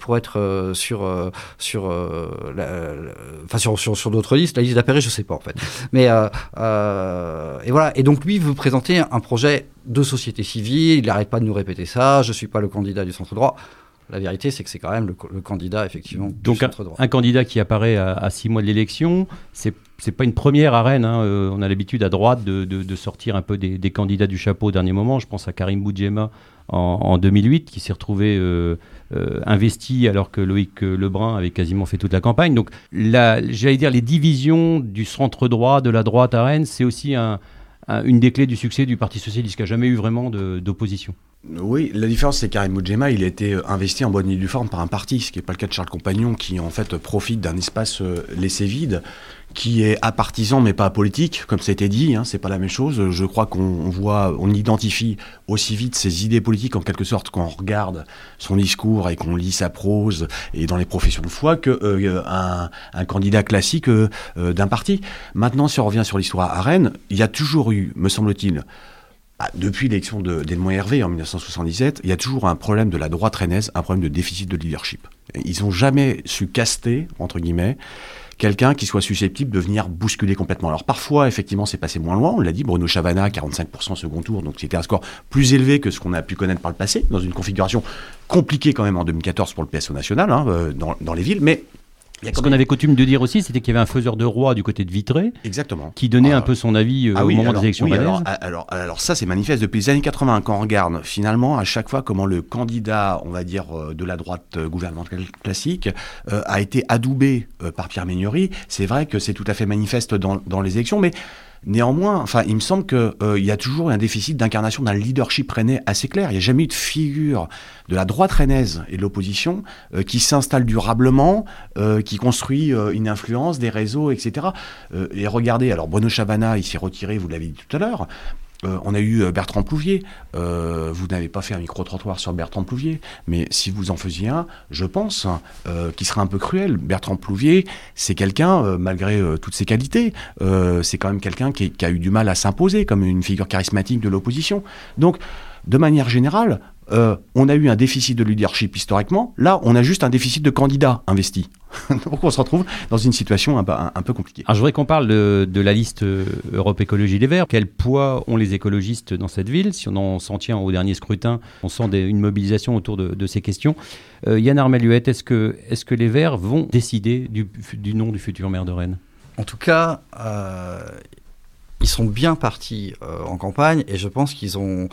pour être sur, sur, enfin sur, sur, d'autres listes. La liste d'Appéré, je sais pas en fait. Mais et voilà. Et donc lui veut présenter un projet de société civile. Il n'arrête pas de nous répéter ça. Je suis pas le candidat du centre droit. La vérité, c'est que c'est quand même le, candidat, effectivement, Donc du centre droit. Un, candidat qui apparaît à, six mois de l'élection, c'est n'est pas une première à Rennes. Hein. Euh, on a l'habitude à droite de, de, sortir un peu des, des, candidats du chapeau au dernier moment. Je pense à Karim Boudjema en, en 2008, qui s'est retrouvé euh, euh, investi alors que Loïc Lebrun avait quasiment fait toute la campagne. Donc, j'allais dire, les divisions du centre droit, de la droite à Rennes, c'est aussi un, une des clés du succès du Parti socialiste, qui n'a jamais eu vraiment d'opposition. Oui, la différence c'est Karim Moudjema, il a été euh, investi en bonne et due forme par un parti, ce qui n'est pas le cas de Charles Compagnon, qui en fait profite d'un espace euh, laissé vide, qui est apartisan mais pas politique, comme ça a été dit, hein, c'est pas la même chose. Je crois qu'on voit, on identifie aussi vite ses idées politiques en quelque sorte quand on regarde son discours et qu'on lit sa prose et dans les professions de foi que euh, un, candidat classique d'un parti. Maintenant, si on revient sur l'histoire à Rennes, il y a toujours eu, me semble-t-il, depuis l'élection d'Edmond Hervé en 1977, il y a toujours un problème de la droite rennaise, un problème de déficit de leadership. Ils n'ont jamais su caster, entre guillemets, quelqu'un qui soit susceptible de venir bousculer complètement. Alors parfois, effectivement, c'est passé moins loin. On l'a dit, Bruno Chavana, 45% second tour, donc c'était un score plus élevé que ce qu'on a pu connaître par le passé, dans une configuration compliquée quand même en 2014 pour le PSO national, hein, euh, dans, dans, les villes. Mais ce qu'on avait coutume de dire aussi, c'était qu'il y avait un faiseur de roi du côté de Vitré. Exactement. Qui donnait un peu son avis euh, ah au moment des élections oui, alors, alors, alors, ça, c'est manifeste depuis les années 80. Quand on regarde finalement à chaque fois comment le candidat, on va dire, euh, de la droite euh, gouvernementale classique a été adoubé par Pierre Méniori, c'est vrai que c'est tout à fait manifeste dans, dans les élections, mais Néanmoins, enfin, il me semble qu'il euh, y a toujours un déficit d'incarnation d'un leadership rennais assez clair. Il n'y a jamais eu de figure de la droite rennaise et de l'opposition euh, qui s'installe durablement, euh, qui construit une influence, des réseaux, etc. et regardez, alors Bruno Chavana, il s'est retiré, vous l'avez dit tout à l'heure, euh, on a eu euh, Bertrand Plouvier. Euh, vous n'avez pas fait un micro-trottoir sur Bertrand Plouvier, mais si vous en faisiez un, je pense, qui serait un peu cruel. Bertrand Plouvier, c'est quelqu'un, malgré toutes ses qualités, c'est quand même quelqu'un qui, qui, a eu du mal à s'imposer comme une figure charismatique de l'opposition. Donc, de manière générale, euh, on a eu un déficit de leadership historiquement. Là, on a juste un déficit de candidats investis. Donc on se retrouve dans une situation un, peu compliquée. Alors je voudrais qu'on parle de, la liste euh, Europe Écologie Les Verts. Quel poids ont les écologistes dans cette ville? Si on s'en tient au dernier scrutin, on sent une mobilisation autour de, ces questions. Euh, Yann Armeluette, est-ce que, est que les Verts vont décider du, nom du futur maire de Rennes? En tout cas, ils sont bien partis en campagne et je pense qu'ils ont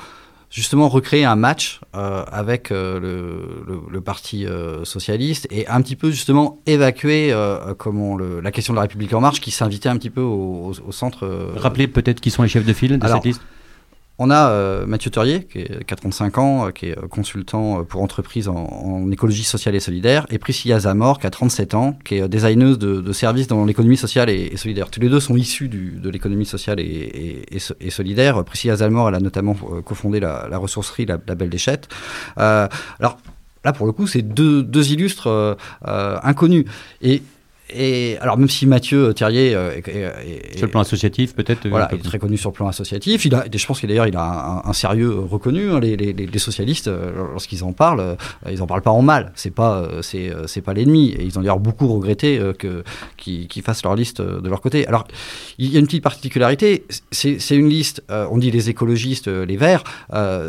justement recréer un match euh, avec euh, le, le, Parti euh, socialiste et un petit peu justement évacuer comment le, la question de la République en marche qui s'invitait un petit peu au, au, centre. Rappelez peut-être qui sont les chefs de file de cette liste? On a euh, Mathieu Turier, qui a 45 ans, euh, qui est euh, consultant pour entreprise en, écologie sociale et solidaire, et Priscilla Zamor, qui a 37 ans, qui est designeuse de, services dans l'économie sociale et, solidaire. Tous les deux sont issus de l'économie sociale et, solidaire. Priscilla Zamor, elle a notamment cofondé la, ressourcerie La, Belle Déchette. alors, là, pour le coup, c'est deux, illustres inconnus. Et alors, même si Mathieu Terrier euh, est, sur le plan associatif, peut-être. Euh, voilà, il est très connu sur le plan associatif. Il a, je pense qu'il d'ailleurs il a un, sérieux reconnu. Hein, les, les, les, socialistes, euh, lorsqu'ils en parlent, ils en parlent pas en mal. C'est pas, c'est, c'est pas l'ennemi. Et ils ont d'ailleurs beaucoup regretté que qu'ils, fassent leur liste de leur côté. Alors, il y a une petite particularité. C'est, une liste. on dit les écologistes, les Verts.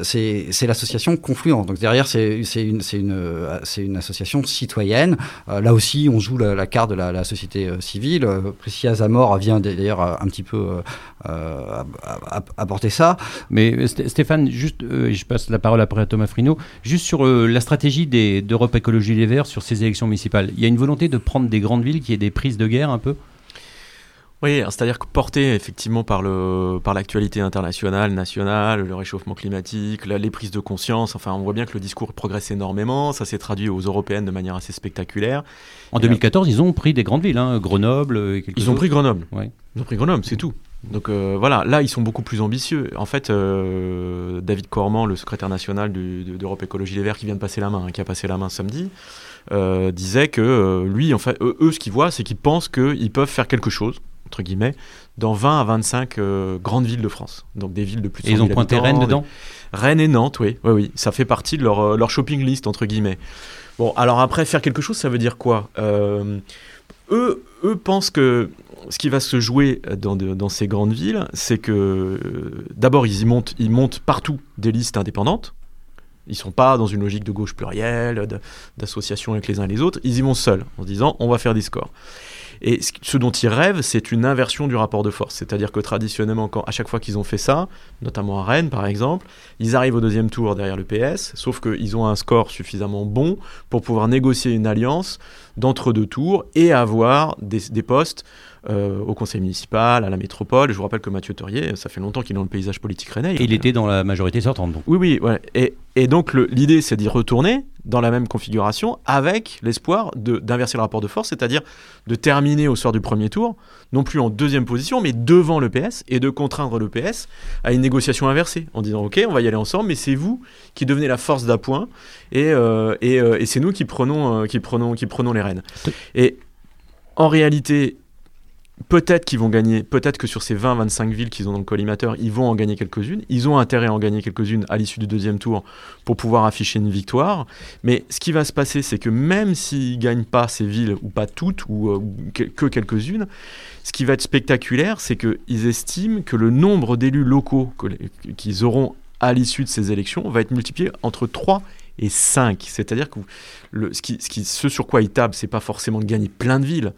c'est, l'association Confluent. Donc derrière, c'est, c'est une, c'est une, c'est une association citoyenne. là aussi, on joue la, la carte de la la, société euh, civile. Euh, Priscilla Zamor vient d'ailleurs un petit peu euh, apporter ça. Mais Stéphane, juste, je passe la parole après à Thomas Frino, juste sur la stratégie d'Europe Écologie Les Verts sur ces élections municipales. Il y a une volonté de prendre des grandes villes qui aient des prises de guerre un peu? Oui, c'est-à-dire que porté effectivement par le par l'actualité internationale, nationale, le réchauffement climatique, les prises de conscience, enfin on voit bien que le discours progresse énormément, ça s'est traduit aux européennes de manière assez spectaculaire. En 2014, ils ont pris des grandes villes, hein, Grenoble, et quelques Ils ont pris Grenoble. Ils ont pris Grenoble, c'est tout. Donc euh, voilà, là ils sont beaucoup plus ambitieux. En fait, euh, David Corman, le secrétaire national d'Europe Écologie Les Verts, qui vient de passer la main, hein, qui a passé la main samedi, euh, disait que lui, en fait, eux, ce qu'ils voient, c'est qu'ils pensent qu'ils peuvent faire quelque chose entre guillemets, dans 20 à 25 euh, grandes villes de France. Donc des villes de plus de Et ils 100 ont 000 pointé Rennes des- dedans Rennes et Nantes, oui, oui, oui. Ça fait partie de leur, euh, leur shopping list, entre guillemets. Bon, alors après, faire quelque chose, ça veut dire quoi? Euh, eux, eux pensent que ce qui va se jouer dans, de- dans ces grandes villes, c'est que euh, d'abord, ils y montent, ils montent partout des listes indépendantes. Ils sont pas dans une logique de gauche plurielle, d'association avec les uns et les autres. Ils y vont seuls, en se disant on va faire des scores. Et ce, dont ils rêvent, c'est une inversion du rapport de force. C'est-à-dire que traditionnellement, quand, à chaque fois qu'ils ont fait ça, notamment à Rennes par exemple, ils arrivent au deuxième tour derrière le PS, sauf qu'ils ont un score suffisamment bon pour pouvoir négocier une alliance d'entre-deux tours et avoir des, des postes euh, au conseil municipal, à la métropole. Je vous rappelle que Mathieu Teurier, ça fait longtemps qu'il est dans le paysage politique rennais. Et il était dans la majorité sortante. Donc. Oui, oui, ouais. Et, et donc l'idée, c'est d'y retourner dans la même configuration avec l'espoir d'inverser le rapport de force, c'est-à-dire de terminer au soir du premier tour, non plus en deuxième position, mais devant le PS, et de contraindre le PS à une négociation inversée, en disant ok, on va y aller ensemble, mais c'est vous qui devenez la force d'appoint, et, euh, et, euh, et c'est nous qui prenons, euh, qui, prenons, qui prenons les rênes. Et en réalité, Peut-être qu'ils vont gagner, peut-être que sur ces 20-25 villes qu'ils ont dans le collimateur, ils vont en gagner quelques-unes. Ils ont intérêt à en gagner quelques-unes à l'issue du deuxième tour pour pouvoir afficher une victoire. Mais ce qui va se passer, c'est que même s'ils ne gagnent pas ces villes, ou pas toutes, ou, euh, que que quelques-unes, ce qui va être spectaculaire, c'est qu'ils estiment que le nombre d'élus locaux qu'ils auront à l'issue de ces élections va être multiplié entre 3 et 5. C'est-à-dire que ce, ce sur quoi ils tablent, c'est pas forcément de gagner plein de villes,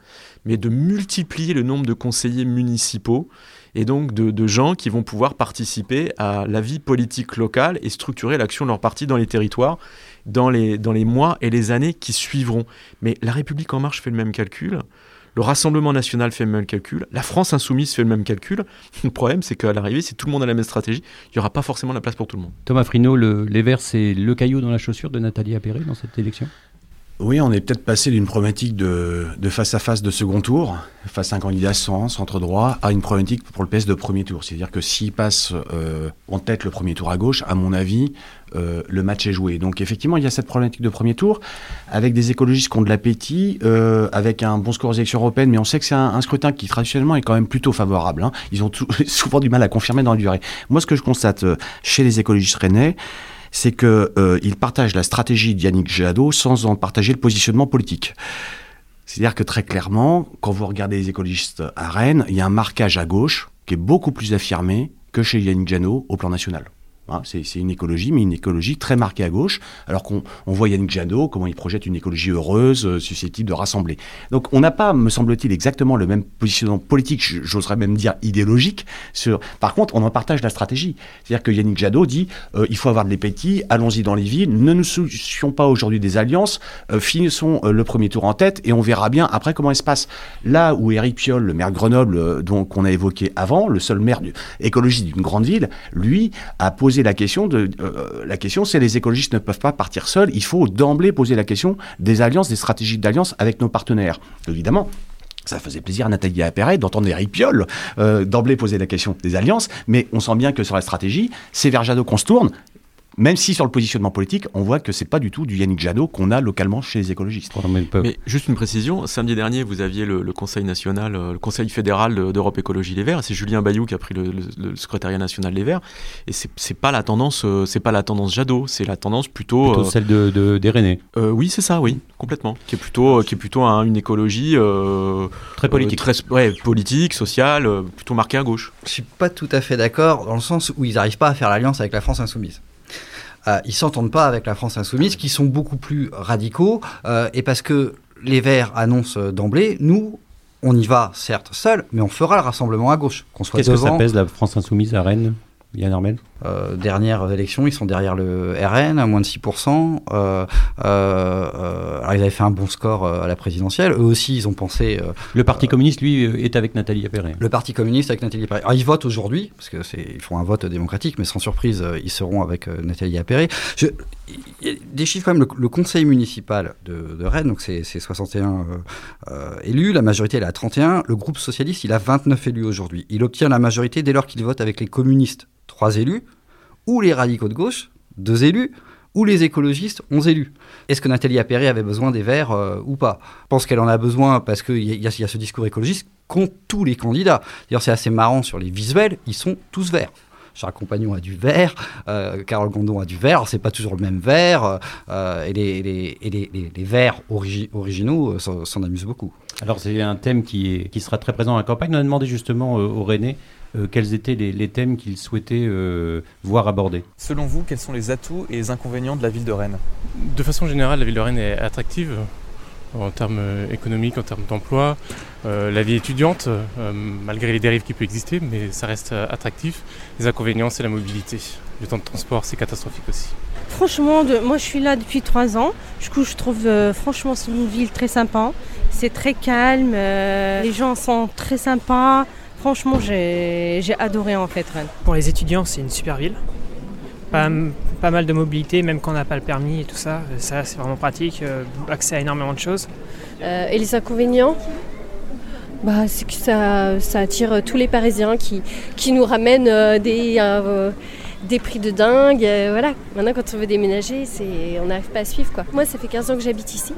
mais de multiplier le nombre de conseillers municipaux et donc de, gens qui vont pouvoir participer à la vie politique locale et structurer l'action de leur parti dans les territoires dans les, mois et les années qui suivront. Mais la République en marche fait le même calcul. Le Rassemblement national fait le même calcul, la France insoumise fait le même calcul. Le problème, c'est qu'à l'arrivée, si tout le monde a la même stratégie, il n'y aura pas forcément la place pour tout le monde. Thomas Frino, le- les Verts, c'est le caillou dans la chaussure de Nathalie Appéré dans cette élection? Oui, on est peut-être passé d'une problématique de, de face à face de second tour, face à un candidat sans centre droit, à une problématique pour le PS de premier tour. C'est-à-dire que s'il passe euh, en tête le premier tour à gauche, à mon avis, euh, le match est joué. Donc effectivement, il y a cette problématique de premier tour, avec des écologistes qui ont de l'appétit, euh, avec un bon score aux élections européennes, mais on sait que c'est un, scrutin qui traditionnellement est quand même plutôt favorable. hein. Ils ont tout- souvent du mal à confirmer dans la durée. Moi, ce que je constate euh, chez les écologistes rennais, c'est qu'ils partagent la stratégie d'Yannick Jadot sans en partager le positionnement politique. C'est-à-dire que très clairement, quand vous regardez les écologistes à Rennes, il y a un marquage à gauche qui est beaucoup plus affirmé que chez Yannick Jadot au plan national. Hein, c'est une écologie, mais une écologie très marquée à gauche, alors qu'on on voit Yannick Jadot, comment il projette une écologie heureuse, euh, susceptible de rassembler. Donc on n'a pas, me semble-t-il, exactement le même positionnement politique, j'oserais même dire idéologique. Sur... Par contre, on en partage la stratégie. C'est-à-dire que Yannick Jadot dit, euh, il faut avoir de l'appétit, allons-y dans les villes, ne nous soucions pas aujourd'hui des alliances, euh, finissons le premier tour en tête et on verra bien après comment il se passe. Là où Éric Piolle, le maire de Grenoble, dont qu'on a évoqué avant, le seul maire écologiste d'une grande ville, lui a posé la question de euh, la question c'est les écologistes ne peuvent pas partir seuls, il faut d'emblée poser la question des alliances, des stratégies d'alliance avec nos partenaires. Évidemment, ça faisait plaisir à Nathalie Apperet d'entendre Eric Piolle euh, d'emblée poser la question des alliances, mais on sent bien que sur la stratégie, c'est vers Jadot qu'on se tourne. Même si sur le positionnement politique, on voit que c'est pas du tout du Yannick Jadot qu'on a localement chez les écologistes. Mais juste une précision, samedi dernier, vous aviez le, le Conseil national, euh, le Conseil fédéral de- d'Europe Écologie Les Verts. et C'est Julien Bayou qui a pris le, le- le secrétariat national Les Verts. Et c'est pas la tendance, euh, c'est pas la tendance Jadot, c'est la tendance plutôt. Plutôt euh, celle de, de, des Rennais. euh, oui, c'est ça, oui, complètement. Qui est plutôt, qui est plutôt un- une écologie euh, Très politique. euh, très, ouais, politique, sociale, plutôt marquée à gauche. Je suis pas tout à fait d'accord dans le sens où ils n'arrivent pas à faire l'alliance avec la France insoumise. Euh, ils s'entendent pas avec la France insoumise, qui sont beaucoup plus radicaux, euh, et parce que les Verts annoncent euh, d'emblée, nous, on y va certes seul, mais on fera le rassemblement à gauche, qu'on soit Qu'est-ce que ça devant. pèse la France insoumise à Rennes Yann Armel? Euh, dernières élections, ils sont derrière le RN à moins de 6%. Euh, euh, euh, alors ils avaient fait un bon score à la présidentielle. Eux aussi, ils ont pensé. Le Parti communiste, lui, est avec Nathalie Appéré. le Parti communiste avec Nathalie Appéré. Alors, ils votent aujourd'hui, parce que c'est, ils font un vote démocratique, mais sans surprise, ils seront avec Nathalie Appéré. Je- des chiffres quand même. Le, le conseil municipal de, de Rennes, donc c'est, c'est 61 euh, euh, élus, la majorité elle est à 31. Le groupe socialiste, il a 29 élus aujourd'hui. Il obtient la majorité dès lors qu'il vote avec les communistes, 3 élus, ou les radicaux de gauche, 2 élus, où les écologistes ont élu. Est-ce que Nathalie Appéré avait besoin des Verts euh, ou pas? Je pense qu'elle en a besoin parce qu'il y, y, a ce discours écologiste contre tous les candidats. D'ailleurs, c'est assez marrant sur les visuels, ils sont tous verts. Charles Compagnon a du vert, euh, Carole Gondon a du vert, c'est pas toujours le même vert, euh, et les, les, et les, verts origi originaux euh, s'en amusent beaucoup. Alors c'est un thème qui, qui sera très présent dans la campagne. On a demandé justement euh, au René euh, quels étaient les, les thèmes qu'il souhaitait euh, voir abordés. Selon vous, quels sont les atouts et les inconvénients de la ville de Rennes? De façon générale, la ville de Rennes est attractive en termes économiques, en termes d'emploi. Euh, la vie étudiante, euh, malgré les dérives qui peuvent exister, mais ça reste euh, attractif. Les inconvénients, c'est la mobilité. Le temps de transport, c'est catastrophique aussi. Franchement, de, moi je suis là depuis trois ans. Du coup, je trouve euh, franchement c'est une ville très sympa. C'est très calme, euh, les gens sont très sympas. Franchement, j'ai adoré en fait Rennes. Pour les étudiants, c'est une super ville. Pas, pas, mal de mobilité, même quand on n'a pas le permis et tout ça. Ça, c'est vraiment pratique. Euh, accès à énormément de choses. Euh, et les inconvénients bah, C'est que ça, ça, attire tous les Parisiens qui, qui nous ramènent euh, des, euh, des prix de dingue. voilà. Maintenant, quand on veut déménager, on n'arrive pas à suivre. Quoi. Moi, ça fait 15 ans que j'habite ici.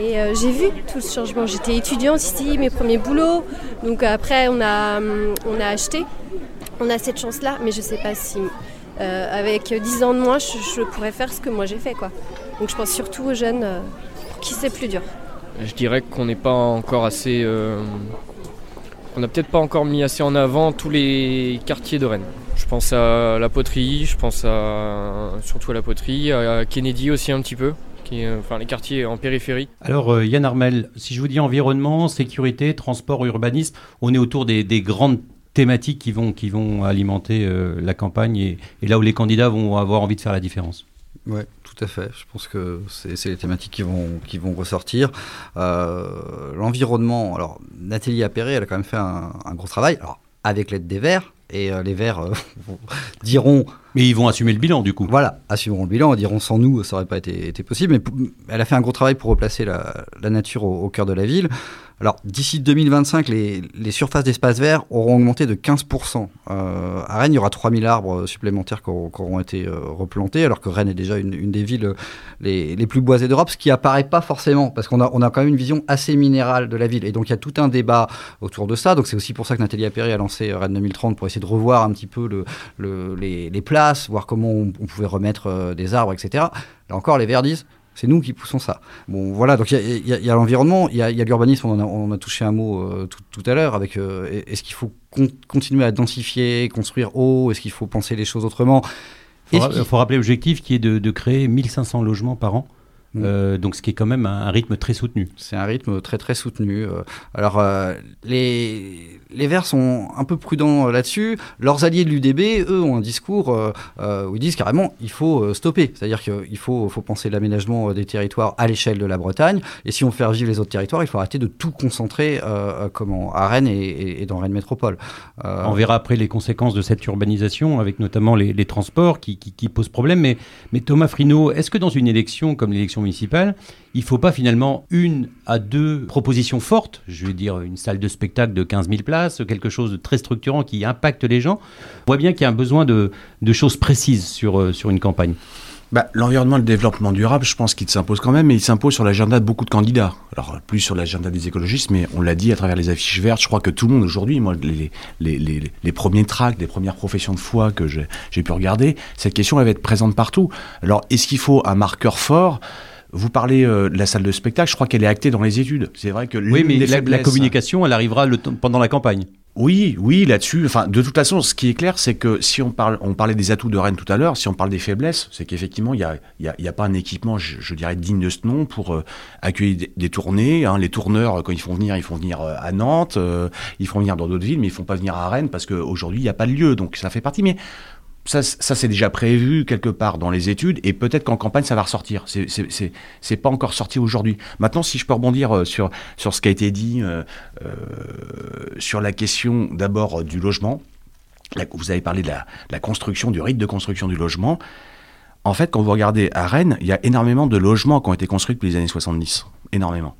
Et euh, j'ai vu tout ce changement. J'étais étudiante ici, mes premiers boulots. Donc après, on a, on a acheté. On a cette chance-là, mais je ne sais pas si euh, avec 10 ans de moins, je, pourrais faire ce que moi j'ai fait. Quoi. Donc je pense surtout aux jeunes euh, pour qui c'est plus dur. Je dirais qu'on n'est pas encore assez. Euh, on n'a peut-être pas encore mis assez en avant tous les quartiers de Rennes. Je pense à la poterie, je pense à, surtout à la poterie, à Kennedy aussi un petit peu. Qui, enfin, les quartiers en périphérie. Alors euh, Yann Armel, si je vous dis environnement, sécurité, transport, urbanisme, on est autour des, des grandes thématiques qui vont, qui vont alimenter euh, la campagne et, et, là où les candidats vont avoir envie de faire la différence. Oui, tout à fait. Je pense que c'est les thématiques qui vont, qui vont ressortir. Euh, L'environnement, alors Nathalie Appéré, elle a quand même fait un, un gros travail, alors, avec l'aide des Verts, et euh, les Verts euh, diront. Mais ils vont assumer le bilan du coup. Voilà, assumeront le bilan, diront sans nous, ça n'aurait pas été, possible. Mais elle a fait un gros travail pour replacer la, nature au, cœur de la ville. Alors d'ici 2025, les, surfaces d'espace vert auront augmenté de 15%. Euh, à Rennes, il y aura 3000 arbres supplémentaires qui auront, été euh, replantés, alors que Rennes est déjà une, des villes les, les, plus boisées d'Europe, ce qui apparaît pas forcément, parce qu'on a, quand même une vision assez minérale de la ville. Et donc il y a tout un débat autour de ça. Donc c'est aussi pour ça que Nathalie Appéré a lancé Rennes 2030 pour essayer de revoir un petit peu le, le, les, les, places, voir comment on, on pouvait remettre euh, des arbres, etc. Là encore, les Verts disent c'est nous qui poussons ça. Bon, voilà, donc il y a, l'environnement, il y a, l'urbanisme, on, on, a touché un mot euh, tout, tout, à l'heure, avec euh, est-ce qu'il faut con continuer à densifier, construire haut, est-ce qu'il faut penser les choses autrement? Il faut, faut, rappeler l'objectif qui est de, de, créer 1500 logements par an. Mmh. Euh, donc ce qui est quand même un, un rythme très soutenu. C'est un rythme très très soutenu. Euh, alors euh, les, les Verts sont un peu prudents là-dessus. Leurs alliés de l'UDB, eux, ont un discours où ils disent carrément il faut stopper. C'est-à-dire qu'il faut, faut penser l'aménagement des territoires à l'échelle de la Bretagne. Et si on veut faire vivre les autres territoires, il faut arrêter de tout concentrer comment, à Rennes et, et, et, dans Rennes Métropole. on verra après les conséquences de cette urbanisation, avec notamment les, les transports qui, qui, qui, posent problème. Mais, mais Thomas Frino, est-ce que dans une élection comme l'élection municipale, il ne faut pas finalement une à deux propositions fortes, je vais dire une salle de spectacle de 15 000 places, quelque chose de très structurant qui impacte les gens. On voit bien qu'il y a un besoin de, de choses précises sur, euh, sur une campagne. Bah, L'environnement et le développement durable, je pense qu'il s'impose quand même, mais il s'impose sur l'agenda de beaucoup de candidats. Alors, plus sur l'agenda des écologistes, mais on l'a dit à travers les affiches vertes, je crois que tout le monde aujourd'hui, moi, les, les, les, les, premiers tracts, les premières professions de foi que j'ai pu regarder, cette question, elle va être présente partout. Alors, est-ce qu'il faut un marqueur fort? Vous parlez euh, de la salle de spectacle, je crois qu'elle est actée dans les études. C'est vrai que oui, mais la, la, communication, elle arrivera le pendant la campagne. Oui, oui, là-dessus. Enfin, de toute façon, ce qui est clair, c'est que si on parle, on parlait des atouts de Rennes tout à l'heure, si on parle des faiblesses, c'est qu'effectivement, il n'y a, y a, y a, pas un équipement, je, je, dirais, digne de ce nom pour euh, accueillir des, des tournées. Hein. Les tourneurs, quand ils font venir, ils font venir euh, à Nantes, euh, ils font venir dans d'autres villes, mais ils font pas venir à Rennes parce qu'aujourd'hui, il n'y a pas de lieu. Donc, ça fait partie. Mais ça, ça c'est déjà prévu quelque part dans les études et peut-être qu'en campagne ça va ressortir. C'est pas encore sorti aujourd'hui. Maintenant, si je peux rebondir sur, sur ce qui a été dit euh, euh, sur la question d'abord du logement, vous avez parlé de la, la, construction, du rythme de construction du logement. En fait, quand vous regardez à Rennes, il y a énormément de logements qui ont été construits depuis les années 70. Énormément.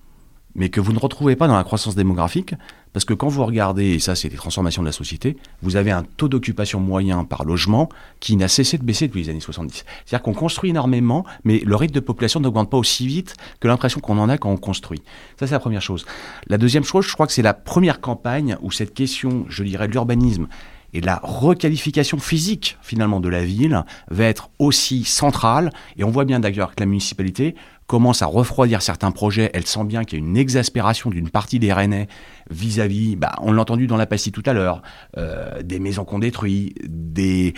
Mais que vous ne retrouvez pas dans la croissance démographique, parce que quand vous regardez, et ça c'est des transformations de la société, vous avez un taux d'occupation moyen par logement qui n'a cessé de baisser depuis les années 70. C'est-à-dire qu'on construit énormément, mais le rythme de population n'augmente pas aussi vite que l'impression qu'on en a quand on construit. Ça c'est la première chose. La deuxième chose, je crois que c'est la première campagne où cette question, je dirais, de l'urbanisme et la requalification physique finalement de la ville va être aussi centrale. Et on voit bien d'ailleurs que la municipalité commence à refroidir certains projets. Elle sent bien qu'il y a une exaspération d'une partie des Rennais vis-à-vis, bah, on l'a entendu dans la Passy tout à l'heure, euh, des maisons qu'on détruit, des,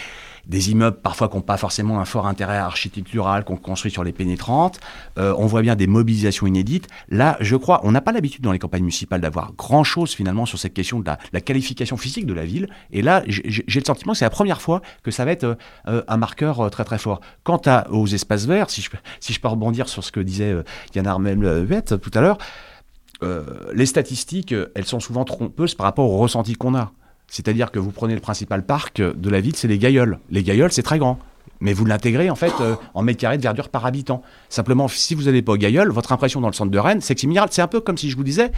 des immeubles parfois qui n'ont pas forcément un fort intérêt architectural qu'on construit sur les pénétrantes. Euh, on voit bien des mobilisations inédites. Là, je crois, on n'a pas l'habitude dans les campagnes municipales d'avoir grand-chose finalement sur cette question de la, qualification physique de la ville. Et là, j'ai le sentiment que c'est la première fois que ça va être euh, un marqueur très très fort. Quant aux espaces verts, si je, si je peux rebondir sur ce que disait Yann Armel tout à l'heure, euh, les statistiques, elles sont souvent trompeuses par rapport au ressenti qu'on a. C'est-à-dire que vous prenez le principal parc de la ville, c'est les Gailleuls. Les Gailleuls, c'est très grand. Mais vous l'intégrez en fait euh, en mètres carrés de verdure par habitant. Simplement, si vous n'allez pas au Gailleul, votre impression dans le centre de Rennes, c'est que c'est minéral. C'est un peu comme si je vous disais,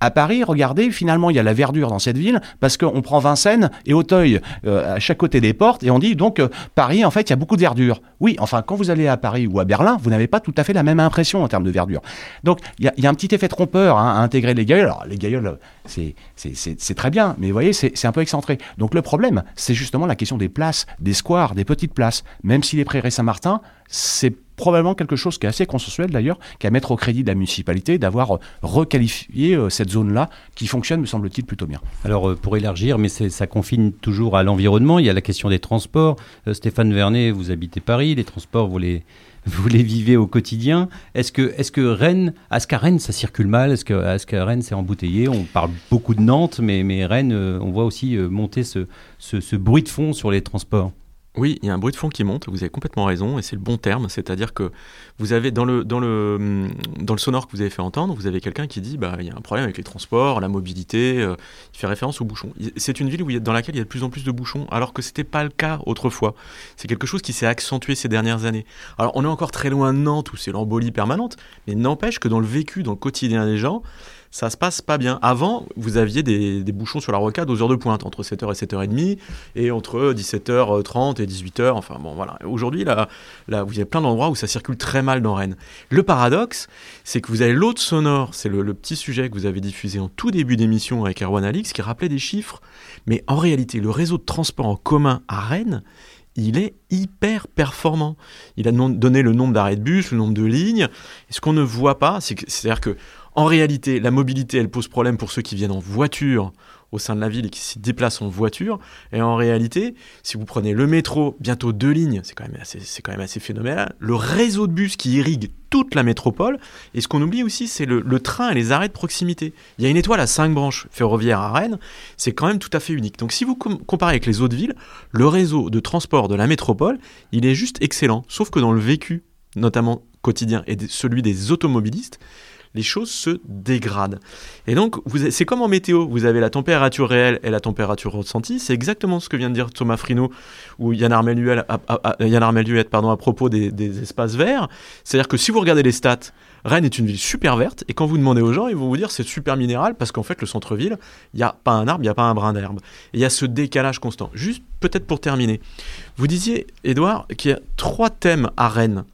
à Paris, regardez, finalement, il y a la verdure dans cette ville parce qu'on prend Vincennes et Auteuil euh, à chaque côté des portes et on dit donc euh, Paris, en fait, il y a beaucoup de verdure. Oui, enfin, quand vous allez à Paris ou à Berlin, vous n'avez pas tout à fait la même impression en termes de verdure. Donc, il y, a un petit effet trompeur hein, à intégrer les gailleuls. Alors, les gailleuls, c'est très bien, mais vous voyez, c'est un peu excentré. Donc, le problème, c'est justement la question des places, des squares, des petites places. Même si les prairies Saint-Martin, c'est probablement quelque chose qui est assez consensuel d'ailleurs, qu'à mettre au crédit de la municipalité d'avoir euh, requalifié euh, cette zone-là, qui fonctionne, me semble-t-il, plutôt bien. Alors, euh, pour élargir, mais ça confine toujours à l'environnement, il y a la question des transports. Stéphane Vernet, vous habitez Paris, les transports, vous les, vous les vivez au quotidien. Est-ce que, est que Rennes, est-ce qu'à Rennes ça circule mal? Est-ce que, est qu'à Rennes c'est embouteillé? On parle beaucoup de Nantes, mais, mais Rennes, on voit aussi monter ce, ce bruit de fond sur les transports. Oui, il y a un bruit de fond qui monte, vous avez complètement raison, et c'est le bon terme, c'est-à-dire que vous avez dans le, dans, le, hum, dans le sonore que vous avez fait entendre, vous avez quelqu'un qui dit bah, il y a un problème avec les transports, la mobilité, euh, il fait référence aux bouchons. C'est une ville où y a, dans laquelle il y a de plus en plus de bouchons, alors que ce n'était pas le cas autrefois. C'est quelque chose qui s'est accentué ces dernières années. Alors on est encore très loin de Nantes où c'est l'embolie permanente, mais n'empêche que dans le vécu, dans le quotidien des gens, ça se passe pas bien. Avant, vous aviez des, bouchons sur la rocade aux heures de pointe, entre 7h et 7h30, et entre 17h30 et 18h. Enfin bon, voilà. Aujourd'hui, là, vous avez plein d'endroits où ça circule très mal dans Rennes. Le paradoxe, c'est que vous avez l'autre sonore, c'est le, petit sujet que vous avez diffusé en tout début d'émission avec Erwan Alix, qui rappelait des chiffres. Mais en réalité, le réseau de transport en commun à Rennes, il est hyper performant. Il a donné le nombre d'arrêts de bus, le nombre de lignes. Et ce qu'on ne voit pas, c'est c'est-à-dire que en réalité, la mobilité, elle pose problème pour ceux qui viennent en voiture au sein de la ville et qui s'y déplacent en voiture. Et en réalité, si vous prenez le métro, bientôt deux lignes, c'est quand, même assez, phénoménal. Le réseau de bus qui irrigue toute la métropole. Et ce qu'on oublie aussi, c'est le, train et les arrêts de proximité. Il y a une étoile à cinq branches ferroviaires à Rennes, c'est quand même tout à fait unique. Donc si vous comparez avec les autres villes, le réseau de transport de la métropole, il est juste excellent. Sauf que dans le vécu, notamment quotidien, et celui des automobilistes, les choses se dégradent. Et donc, c'est comme en météo, vous avez la température réelle et la température ressentie. C'est exactement ce que vient de dire Thomas Frino ou Yann Armeluet à, pardon, à propos des, espaces verts. C'est-à-dire que si vous regardez les stats, Rennes est une ville super verte, et quand vous demandez aux gens, ils vont vous dire c'est super minéral, parce qu'en fait, le centre-ville, il n'y a pas un arbre, il n'y a pas un brin d'herbe. Et il y a ce décalage constant. Juste peut-être pour terminer, vous disiez, Edouard, qu'il y a trois thèmes à Rennes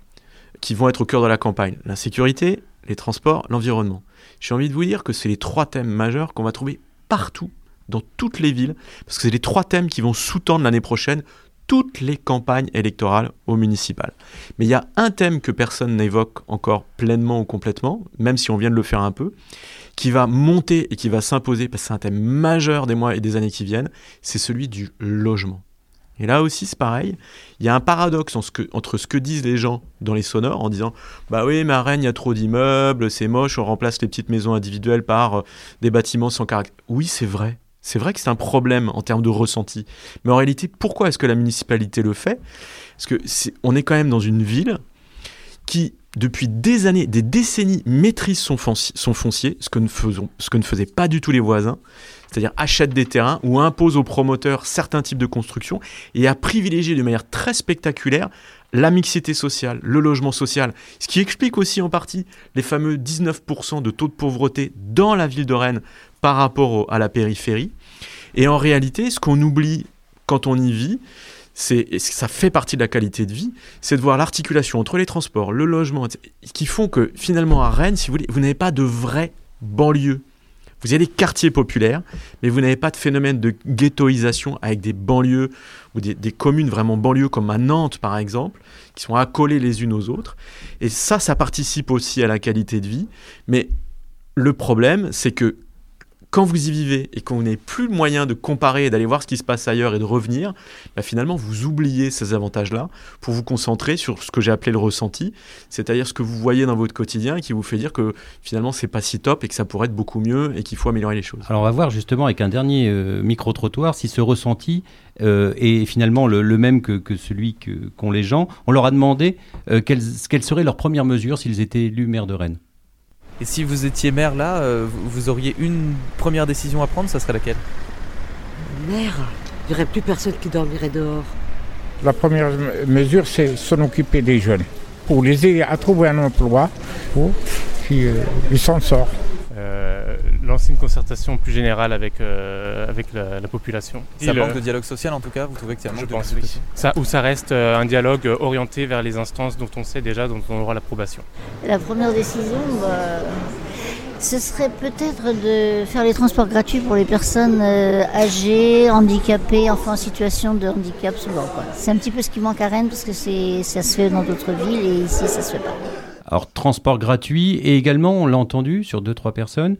qui vont être au cœur de la campagne. L'insécurité, les transports, l'environnement. J'ai envie de vous dire que c'est les trois thèmes majeurs qu'on va trouver partout, dans toutes les villes, parce que c'est les trois thèmes qui vont sous-tendre l'année prochaine toutes les campagnes électorales au municipal. Mais il y a un thème que personne n'évoque encore pleinement ou complètement, même si on vient de le faire un peu, qui va monter et qui va s'imposer, parce que c'est un thème majeur des mois et des années qui viennent, c'est celui du logement. Et là aussi, c'est pareil. Il y a un paradoxe entre ce que disent les gens dans les sonores en disant Bah oui, mais à il y a trop d'immeubles, c'est moche, on remplace les petiques maisons individuelles par euh, des bâtiments sans caractère. Oui, c'est vrai. C'est vrai que c'est un problème en termes de ressenti. Mais en réalité, pourquoi est-ce que la municipalité le fait? Parce que est, on est quand même dans une ville qui depuis des années, des décennies, maîtrise son, fonci- son foncier, ce que, ne faisaient pas du tout les voisins, c'est-à-dire achète des terrains ou impose aux promoteurs certains types de construction et a privilégié de manière très spectaculaire la mixité sociale, le logement social, ce qui explique aussi en partie les fameux 19% de taux de pauvreté dans la ville de Rennes par rapport à la périphérie. Et en réalité, ce qu'on oublie quand on y vit, et ça fait partie de la qualité de vie, c'est de voir l'articulation entre les transports, le logement, qui font que finalement à Rennes, si vous voulez, vous n'avez pas de vraie banlieue. Vous avez des quartiers populaires, mais vous n'avez pas de phénomène de ghettoisation avec des banlieues ou des communes vraiment banlieues comme à Nantes par exemple, qui sont accolées les unes aux autres. Et ça, ça participe aussi à la qualité de vie. Mais le problème, c'est que quand vous y vivez et qu'on n'avez plus le moyen de comparer et d'aller voir ce qui se passe ailleurs et de revenir, bah, finalement vous oubliez ces avantages-là pour vous concentrer sur ce que j'ai appelé le ressenti, c'est-à-dire ce que vous voyez dans votre quotidien qui vous fait dire que finalement c'est pas si top et que ça pourrait être beaucoup mieux et qu'il faut améliorer les choses. Alors on va voir justement avec un dernier euh, micro-trottoir si ce ressenti euh, est finalement le, même que, celui qu'ont les gens. On leur a demandé euh, quelles, quelles seraient leurs premières mesures s'ils étaient élus maire de Rennes? Et si vous étiez maire là, euh, vous auriez une première décision à prendre, ça serait laquelle? Merde, il n'y aurait plus personne qui dormirait dehors. La première mesure, c'est s'en occuper des jeunes, pour les aider à trouver un emploi, pour qu'ils euh, s'en sortent. Lancer une concertation plus générale avec, euh, avec la, la population. Ça manque de dialogue social en tout cas, vous trouvez qu'il y a un Je manque de pense, dialogue oui. social Ça, ou ça reste euh, un dialogue euh, orienté vers les instances dont on sait déjà, dont on aura l'approbation. La première décision, bah, ce serait peut-être de faire les transports gratuits pour les personnes euh, âgées, handicapées, enfin en situation de handicap souvent. quoi. C'est un petit peu ce qui manque à Rennes parce que c'est, ça se fait dans d'autres villes et ici ça se fait pas. Alors transport gratuit et également, on l'a entendu sur deux trois personnes,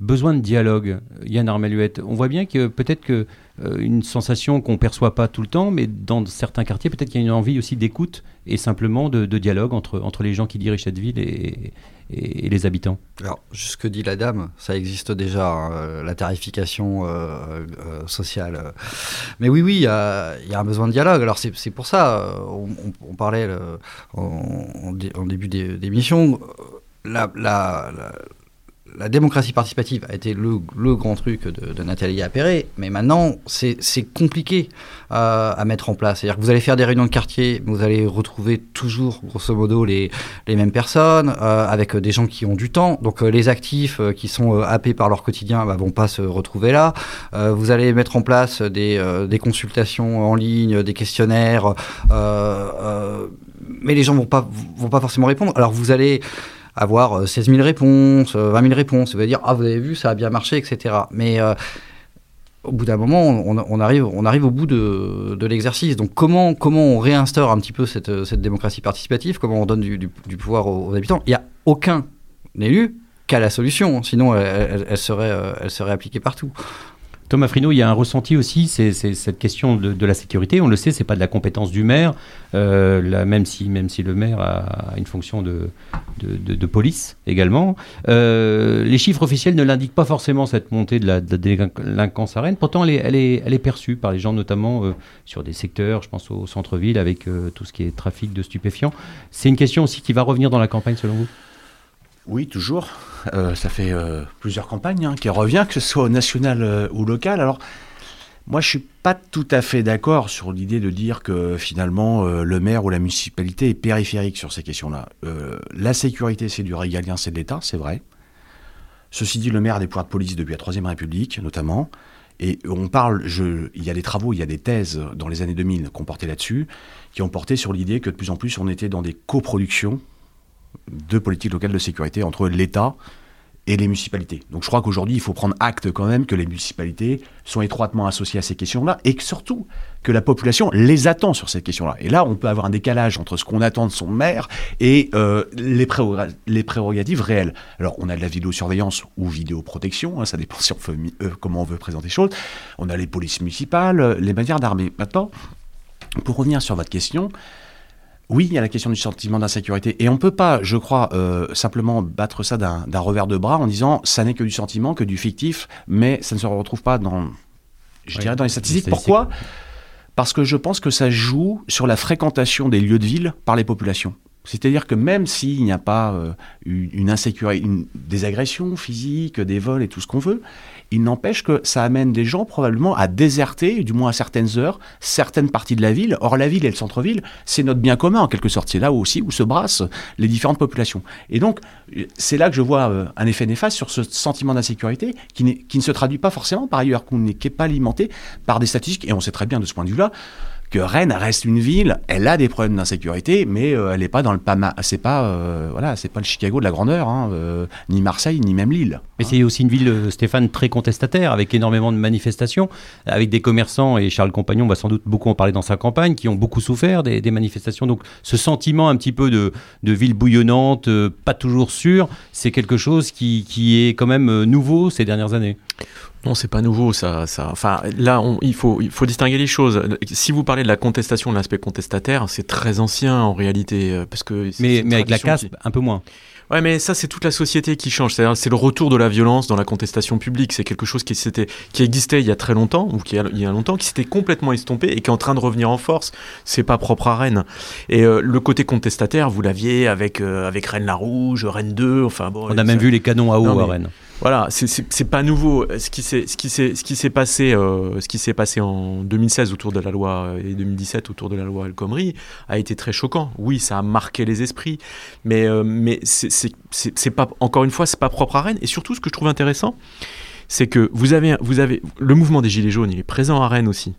besoin de dialogue. Yann Armaluette, on voit bien que peut-être que euh, une sensation qu'on perçoit pas tout le temps, mais dans certains quartiers, peut-être qu'il y a une envie aussi d'écoute et simplement de, dialogue entre, entre les gens qui dirigent cette ville et, les habitants. Alors, ce que dit la dame, ça existe déjà, hein, euh, la tarification euh, euh, sociale. euh. Mais oui, oui, il y a, un besoin de dialogue. Alors, c'est pour ça, euh, on, parlait euh, en, en dé- en début d'é- d'émission, euh, la, la- la démocratie participative a été le, grand truc de, Nathalie Appéré, mais maintenant, c'est compliqué euh, à mettre en place. C'est-à-dire que vous allez faire des réunions de quartier, vous allez retrouver toujours, grosso modo, les, mêmes personnes, euh, avec des gens qui ont du temps. Donc, euh, les actifs qui sont happés par leur quotidien bah, vont pas se retrouver là. Vous allez mettre en place des, consultations en ligne, des questionnaires, mais les gens vont pas, vont pas forcément répondre. Alors, vous allez avoir euh, 16 000 réponses, euh, 20 000 réponses, ça veut dire, ah, vous avez vu, ça a bien marché, etc. Mais euh, au bout d'un moment, on, arrive, on arrive au bout de, de l'exercice. Donc, comment, comment on réinstaure un petit peu cette, cette démocratie participative? Comment on donne du, du- pouvoir aux, habitants? Il n'y a aucun élu qui a la solution, sinon elle, serait, euh, elle serait appliquée partout. Thomas Frino, il y a un ressenti aussi, c'est cette question de, la sécurité. On le sait, c'est pas de la compétence du maire, euh, même, si, le maire a une fonction de, police également. Euh, les chiffres officiels ne l'indiquent pas forcément cette montée de la, délinquance à Rennes. Pourtant, elle est, perçue par les gens, notamment euh, sur des secteurs, je pense au centre-ville, avec tout ce qui est trafic de stupéfiants. C'est une question aussi qui va revenir dans la campagne, selon vous? Oui, toujours. Euh, ça fait euh, plusieurs campagnes hein, qui revient, que ce soit national euh, ou local. Alors, moi, je suis pas tout à fait d'accord sur l'idée de dire que finalement le maire ou la municipalité est périphérique sur ces questions-là. La sécurité, c'est du régalien, c'est de l'État, c'est vrai. Ceci dit, le maire a des pouvoirs de police depuis la Troisième République, notamment. Et on parle, il y a des travaux, il y a des thèses dans les années 2000 qui ont porté là-dessus, qui ont porté sur l'idée que de plus en plus on était dans des coproductions de politique locale de sécurité entre l'État et les municipalités. Donc je crois qu'aujourd'hui, il faut prendre acte quand même que les municipalités sont étroitement associées à ces questions-là et que surtout que la population les attend sur cette question-là. Et là, on peut avoir un décalage entre ce qu'on attend de son maire et euh, les, préroga- les prérogatives réelles. Alors, on a de la vidéosurveillance ou vidéoprotection, hein, ça dépend euh, comment on veut présenter les choses. On a les polices municipales, euh, les manières d'armer. Maintenant, pour revenir sur votre question, oui, il y a la question du sentiment d'insécurité. Et on ne peut pas, je crois, euh, simplement battre ça d'un revers de bras en disant ça n'est que du sentiment, que du fictif, mais ça ne se retrouve pas dans, je Ouais, dirais, dans les statistiques. Pourquoi? Parce que je pense que ça joue sur la fréquentation des lieux de ville par les populations. C'est-à-dire que même s'il n'y a pas euh, une, insécurité, une- des agressions physiques, des vols et tout ce qu'on veut, il n'empêche que ça amène des gens probablement à déserter, du moins à certaines heures, certaines parties de la ville. Or, la ville et le centre-ville, c'est notre bien commun en quelque sorte. C'est là aussi où se brassent les différentes populations. Et donc, c'est là que je vois euh, un effet néfaste sur ce sentiment d'insécurité qui, n'est- qui ne se traduit pas forcément par ailleurs, n'est qui est pas alimenté par des statistiques. Et on sait très bien de ce point de vue-là que Rennes reste une ville, elle a des problèmes d'insécurité, mais euh, elle n'est pas dans le Pama, c'est pas euh, voilà, c'est pas le Chicago de la grandeur, hein, euh, ni Marseille, ni même Lille. Mais c'est aussi une ville, Stéphane, très contestataire, avec énormément de manifestations, avec des commerçants, et Charles Compagnon va sans doute beaucoup en parler dans sa campagne, qui ont beaucoup souffert des, manifestations. Donc ce sentiment un petit peu de, ville bouillonnante, pas toujours sûre, c'est quelque chose qui, qui est quand même nouveau ces dernières années. Non, c'est pas nouveau, ça. ça enfin, là, on- il, faut, il faut distinguer les choses. Si vous parlez de la contestation, de l'aspect contestataire, c'est très ancien en réalité. euh, Parce que Mais, avec la casse, qui- un peu moins. Ouais, mais ça, c'est toute la société qui change. C'est-à-dire, c'est le retour de la violence dans la contestation publique. C'est quelque chose qui, existait il y a très longtemps, ou qui a, il y a longtemps, qui s'était complètement estompé et qui est en train de revenir en force. C'est pas propre à Rennes. Et euh, le côté contestataire, vous l'aviez avec, euh, avec Rennes-la-Rouge, Rennes 2, enfin bon. On a même vu les canons à eau Non, à Rennes. Voilà, c'est- pas nouveau. Ce qui s'est passé euh, passé en 2016 autour de la loi et 2017 autour de la loi El Khomri a été très choquant. Oui, ça a marqué les esprits, mais euh, c'est pas encore une fois c'est pas propre à Rennes. Et surtout, ce que je trouve intéressant, c'est que vous avez vous avez le mouvement des gilets jaunes, il est présent à Rennes aussi,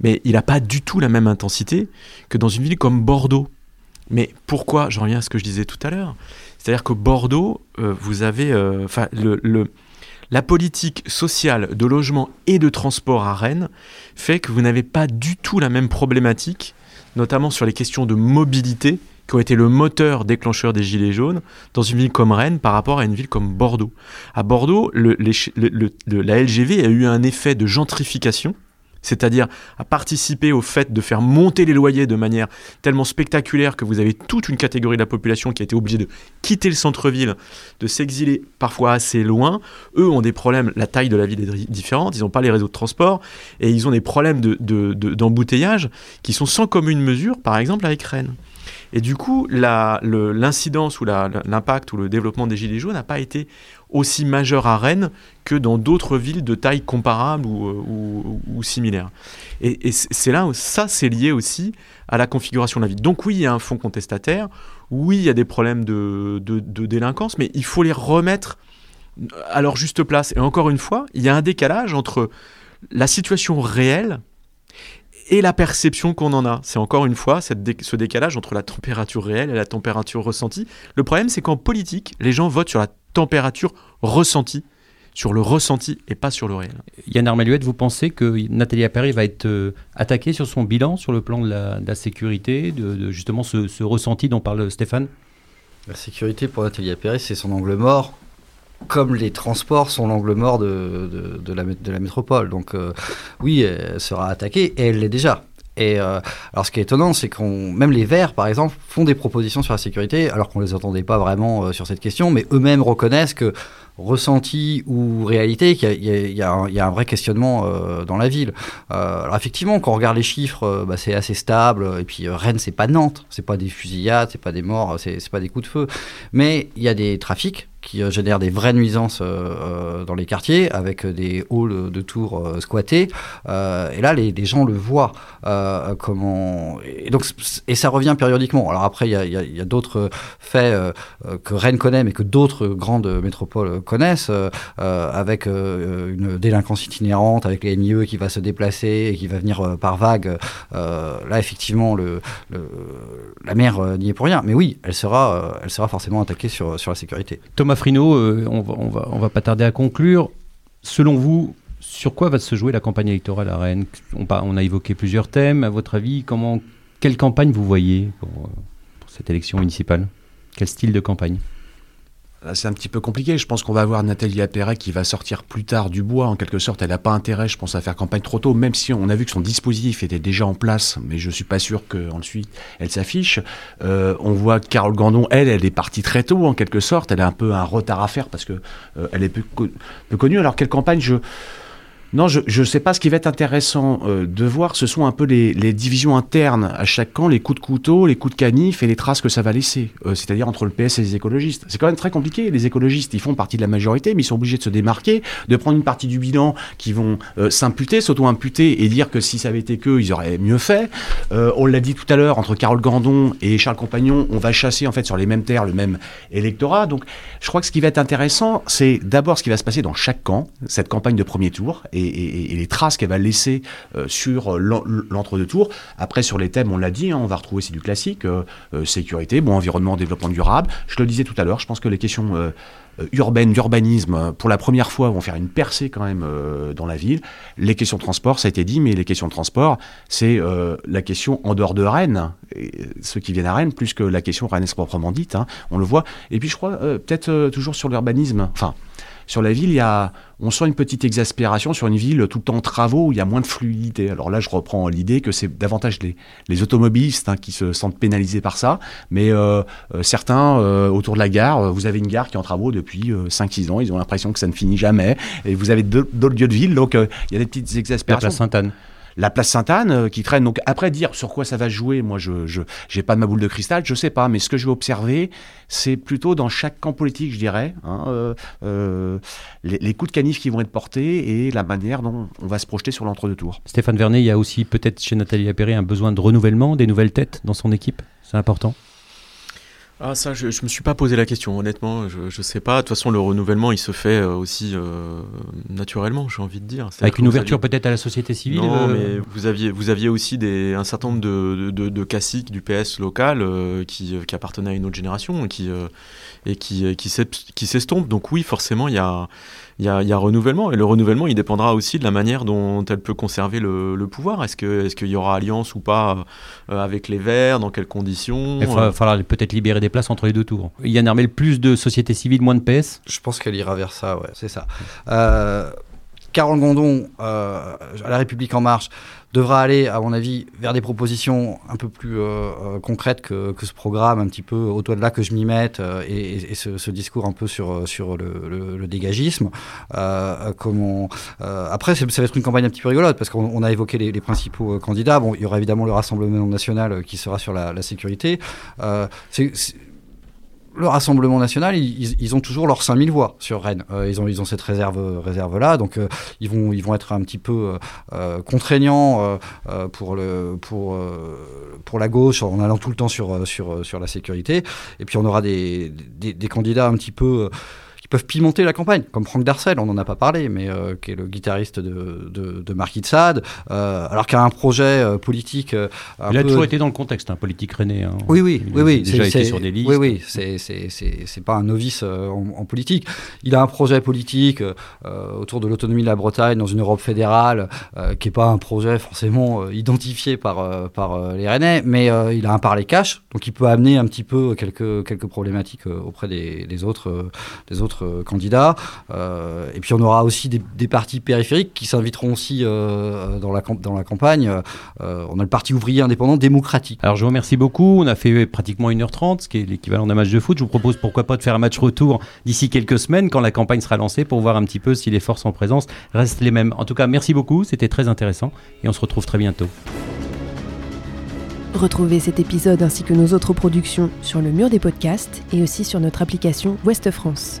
mais il n'a pas du tout la même intensité que dans une ville comme Bordeaux. Mais pourquoi J'en reviens à ce que je disais tout à l'heure. C'est-à-dire que Bordeaux, euh, vous avez, euh, enfin, la politique sociale de logement et de transport à Rennes fait que vous n'avez pas du tout la même problématique, notamment sur les questions de mobilité, qui ont été le moteur déclencheur des Gilets jaunes dans une ville comme Rennes par rapport à une ville comme Bordeaux. À Bordeaux, la LGV a eu un effet de gentrification c'est-à-dire à participer au fait de faire monter les loyers de manière tellement spectaculaire que vous avez toute une catégorie de la population qui a été obligée de quitter le centre-ville, de s'exiler parfois assez loin. Eux ont des problèmes, la taille de la ville est différente, ils n'ont pas les réseaux de transport et ils ont des problèmes de- de- d'embouteillage qui sont sans commune mesure, par exemple avec Rennes. Et du coup, l'incidence ou l'impact ou le développement des Gilets jaunes n'a pas été aussi majeur à Rennes que dans d'autres villes de taille comparable ou, euh, similaire. Et, c'est là où ça, c'est lié aussi à la configuration de la ville. Donc oui, il y a un fonds contestataire, oui, il y a des problèmes de- de délinquance, mais il faut les remettre à leur juste place. Et encore une fois, il y a un décalage entre la situation réelle et la perception qu'on en a. C'est encore une fois cette dé- ce décalage entre la température réelle et la température ressentie. Le problème, c'est qu'en politique, les gens votent sur la température ressentie, sur le ressenti et pas sur le réel. Yann Armeluette, vous pensez que Nathalie Appéré va être euh, attaquée sur son bilan, sur le plan de la, de la sécurité, de, de justement ce, ce ressenti dont parle Stéphane? La sécurité pour Nathalie Appéré, c'est son angle mort, comme les transports sont l'angle mort de, de, la métropole. Donc euh, oui, elle sera attaquée, et elle l'est déjà. Et euh, alors ce qui est étonnant, c'est qu'on même les Verts, par exemple, font des propositions sur la sécurité, alors qu'on les entendait pas vraiment euh, sur cette question, mais eux-mêmes reconnaissent que ressenti ou réalité, qu'il y a- un- vrai questionnement euh, dans la ville. Euh, alors effectivement, quand on regarde les chiffres, euh, bah, c'est assez stable. Et puis Rennes, c'est pas Nantes, c'est pas des fusillades, c'est pas des morts, c'est pas des coups de feu. Mais il y a des trafics qui génèrent des vraies nuisances dans les quartiers, avec des halls de tours squattés. Et là, les, gens le voient. comment et donc et ça revient périodiquement. Alors après, il y a, a- d'autres faits que Rennes connaît, mais que d'autres grandes métropoles connaissent, euh, euh, avec euh, une délinquance itinérante, avec les MIE qui va se déplacer et qui va venir par vague. Là, effectivement, le, la mer n'y est pour rien. Mais oui, elle sera, elle sera forcément attaquée sur, sur la sécurité. Thomas Frino, on, va, on, va, pas tarder à conclure. Selon vous, sur quoi va se jouer la campagne électorale à Rennes? On, a évoqué plusieurs thèmes. À votre avis, comment, quelle campagne vous voyez pour, cette élection municipale? Quel style de campagne? C'est un petit peu compliqué. Je pense qu'on va avoir Nathalie Appéré qui va sortir plus tard du bois. En quelque sorte, elle n'a pas intérêt, je pense, à faire campagne trop tôt, même si on a vu que son dispositif était déjà en place, mais je suis pas sûr qu'ensuite elle s'affiche. Euh, on voit Carole Gandon, elle, elle est partie très tôt, en quelque sorte. Elle a un peu un retard à faire parce que euh, elle est peu connue. Alors, quelle campagne je Non, je ne sais pas. Ce qui va être intéressant euh, de voir, ce sont un peu les, divisions internes à chaque camp, les coups de couteau, les coups de canif et les traces que ça va laisser. Euh, C'est-à-dire entre le PS et les écologistes. C'est quand même très compliqué. Les écologistes, ils font partie de la majorité, mais ils sont obligés de se démarquer, de prendre une partie du bilan qui vont euh, s'imputer, s'auto-imputer et dire que si ça avait été qu'eux, ils auraient mieux fait. On l'a dit tout à l'heure, entre Carole Gandon et Charles Compagnon, on va chasser en fait sur les mêmes terres le même électorat. Donc, je crois que ce qui va être intéressant, c'est d'abord ce qui va se passer dans chaque camp, cette campagne de premier tour. Et et, les traces qu'elle va laisser euh, sur l'entre-deux tours. Après, sur les thèmes, on l'a dit, hein, on va retrouver c'est du classique, euh, euh, sécurité, bon environnement, développement durable. Je le disais tout à l'heure, je pense que les questions urbaines, d'urbanisme, pour la première fois, vont faire une percée quand même dans la ville. Les questions de transport, ça a été dit, mais les questions de transport, c'est la question en dehors de Rennes, ceux qui viennent à Rennes, plus que la question rennaise proprement dite, hein, on le voit. Et puis je crois, peut-être toujours sur l'urbanisme, enfin, sur la ville, il y a, on sent une petite exaspération sur une ville tout le temps en travaux où il y a moins de fluidité. Alors là, je reprends l'idée que c'est davantage les, les automobilistes hein, qui se sentent pénalisés par ça, mais euh, euh, certains euh, autour de la gare, vous avez une gare qui est en travaux depuis 5-6 ans, ils ont l'impression que ça ne finit jamais, et vous avez d'autres lieux de ville, donc il y a des petites exaspérations. La place Sainte-Anne la place Sainte-Anne euh, qui traîne. Donc après dire sur quoi ça va jouer, moi je n'ai pas de ma boule de cristal, je sais pas. Mais ce que je vais observer, c'est plutôt dans chaque camp politique, je dirais, hein, euh, euh, les, les, coups de canif qui vont être portés et la manière dont on va se projeter sur l'entre-deux tours. Stéphane Vernet, il y a aussi peut-être chez Nathalie Appéré un besoin de renouvellement, des nouvelles têtes dans son équipe? C'est important? Ah ça, je, je me suis pas posé la question, honnêtement, je, je sais pas. De toute façon, le renouvellement, il se fait euh, aussi euh, naturellement, j'ai envie de dire. Avec une ouverture aviez... peut-être à la société civile Non, euh... mais vous aviez, vous aviez aussi des, un certain nombre de, de, de, de classiques du PS local euh, qui, qui appartenaient à une autre génération qui, euh, et qui, qui s'estompent. Donc oui, forcément, il y a il y, a, il y a renouvellement et le renouvellement il dépendra aussi de la manière dont elle peut conserver le, le pouvoir. Est-ce que est-ce qu'il y aura alliance ou pas euh, avec les Verts? Dans quelles conditions? Il va falloir peut-être libérer des places entre les deux tours. Yann Armel, plus de société civile, moins de PS Je pense qu'elle ira vers ça, ouais, c'est ça. Euh, Carole Gondon, euh, à La République En Marche, devra aller, à mon avis, vers des propositions un peu plus euh, concrètes que, que, ce programme, un petit peu au-delà de là que je m'y mette, euh, et, ce, discours un peu sur, sur le, dégagisme. Euh, après, ça va être une campagne un petit peu rigolote, parce qu'on a évoqué les, principaux candidats. Bon, il y aura évidemment le Rassemblement national qui sera sur la, sécurité. Le Rassemblement national, ils, ont toujours leurs 5000 voix sur Rennes. Euh, ils, ont, ils ont cette réserve, réserve là, donc euh, ils, vont, ils vont être un petit peu euh, contraignants pour, le, pour, pour la gauche en allant tout le temps sur, sur, sur la sécurité. Et puis on aura des, des, des candidats un petit peu peuvent pimenter la campagne, comme Franck Darcel, on n'en a pas parlé, mais euh, qui est le guitariste de, de, de Marquis de Sade, euh, alors qu'il a un projet euh, politique. il a peu... toujours été dans le contexte, hein, politique René. Hein. Oui, oui, il oui, oui. Déjà été sur des listes. Oui, oui, c'est pas un novice en, en, politique. Il a un projet politique autour de l'autonomie de la Bretagne dans une Europe fédérale, qui n'est pas un projet forcément identifié par, par les Rennais, mais il a un parler cash, donc il peut amener un petit peu quelques, quelques problématiques auprès des, des autres, des autres candidats. Euh, et puis on aura aussi des, des partis périphériques qui s'inviteront aussi euh, dans, la, dans la campagne. Euh, on a le Parti ouvrier indépendant démocratique. Alors je vous remercie beaucoup. On a fait pratiquement 1h30, ce qui est l'équivalent d'un match de foot. Je vous propose pourquoi pas de faire un match retour d'ici quelques semaines quand la campagne sera lancée pour voir un petit peu si les forces en présence restent les mêmes. En tout cas, merci beaucoup. C'était très intéressant et on se retrouve très bientôt. Retrouvez cet épisode ainsi que nos autres productions sur le mur des podcasts et aussi sur notre application Ouest France.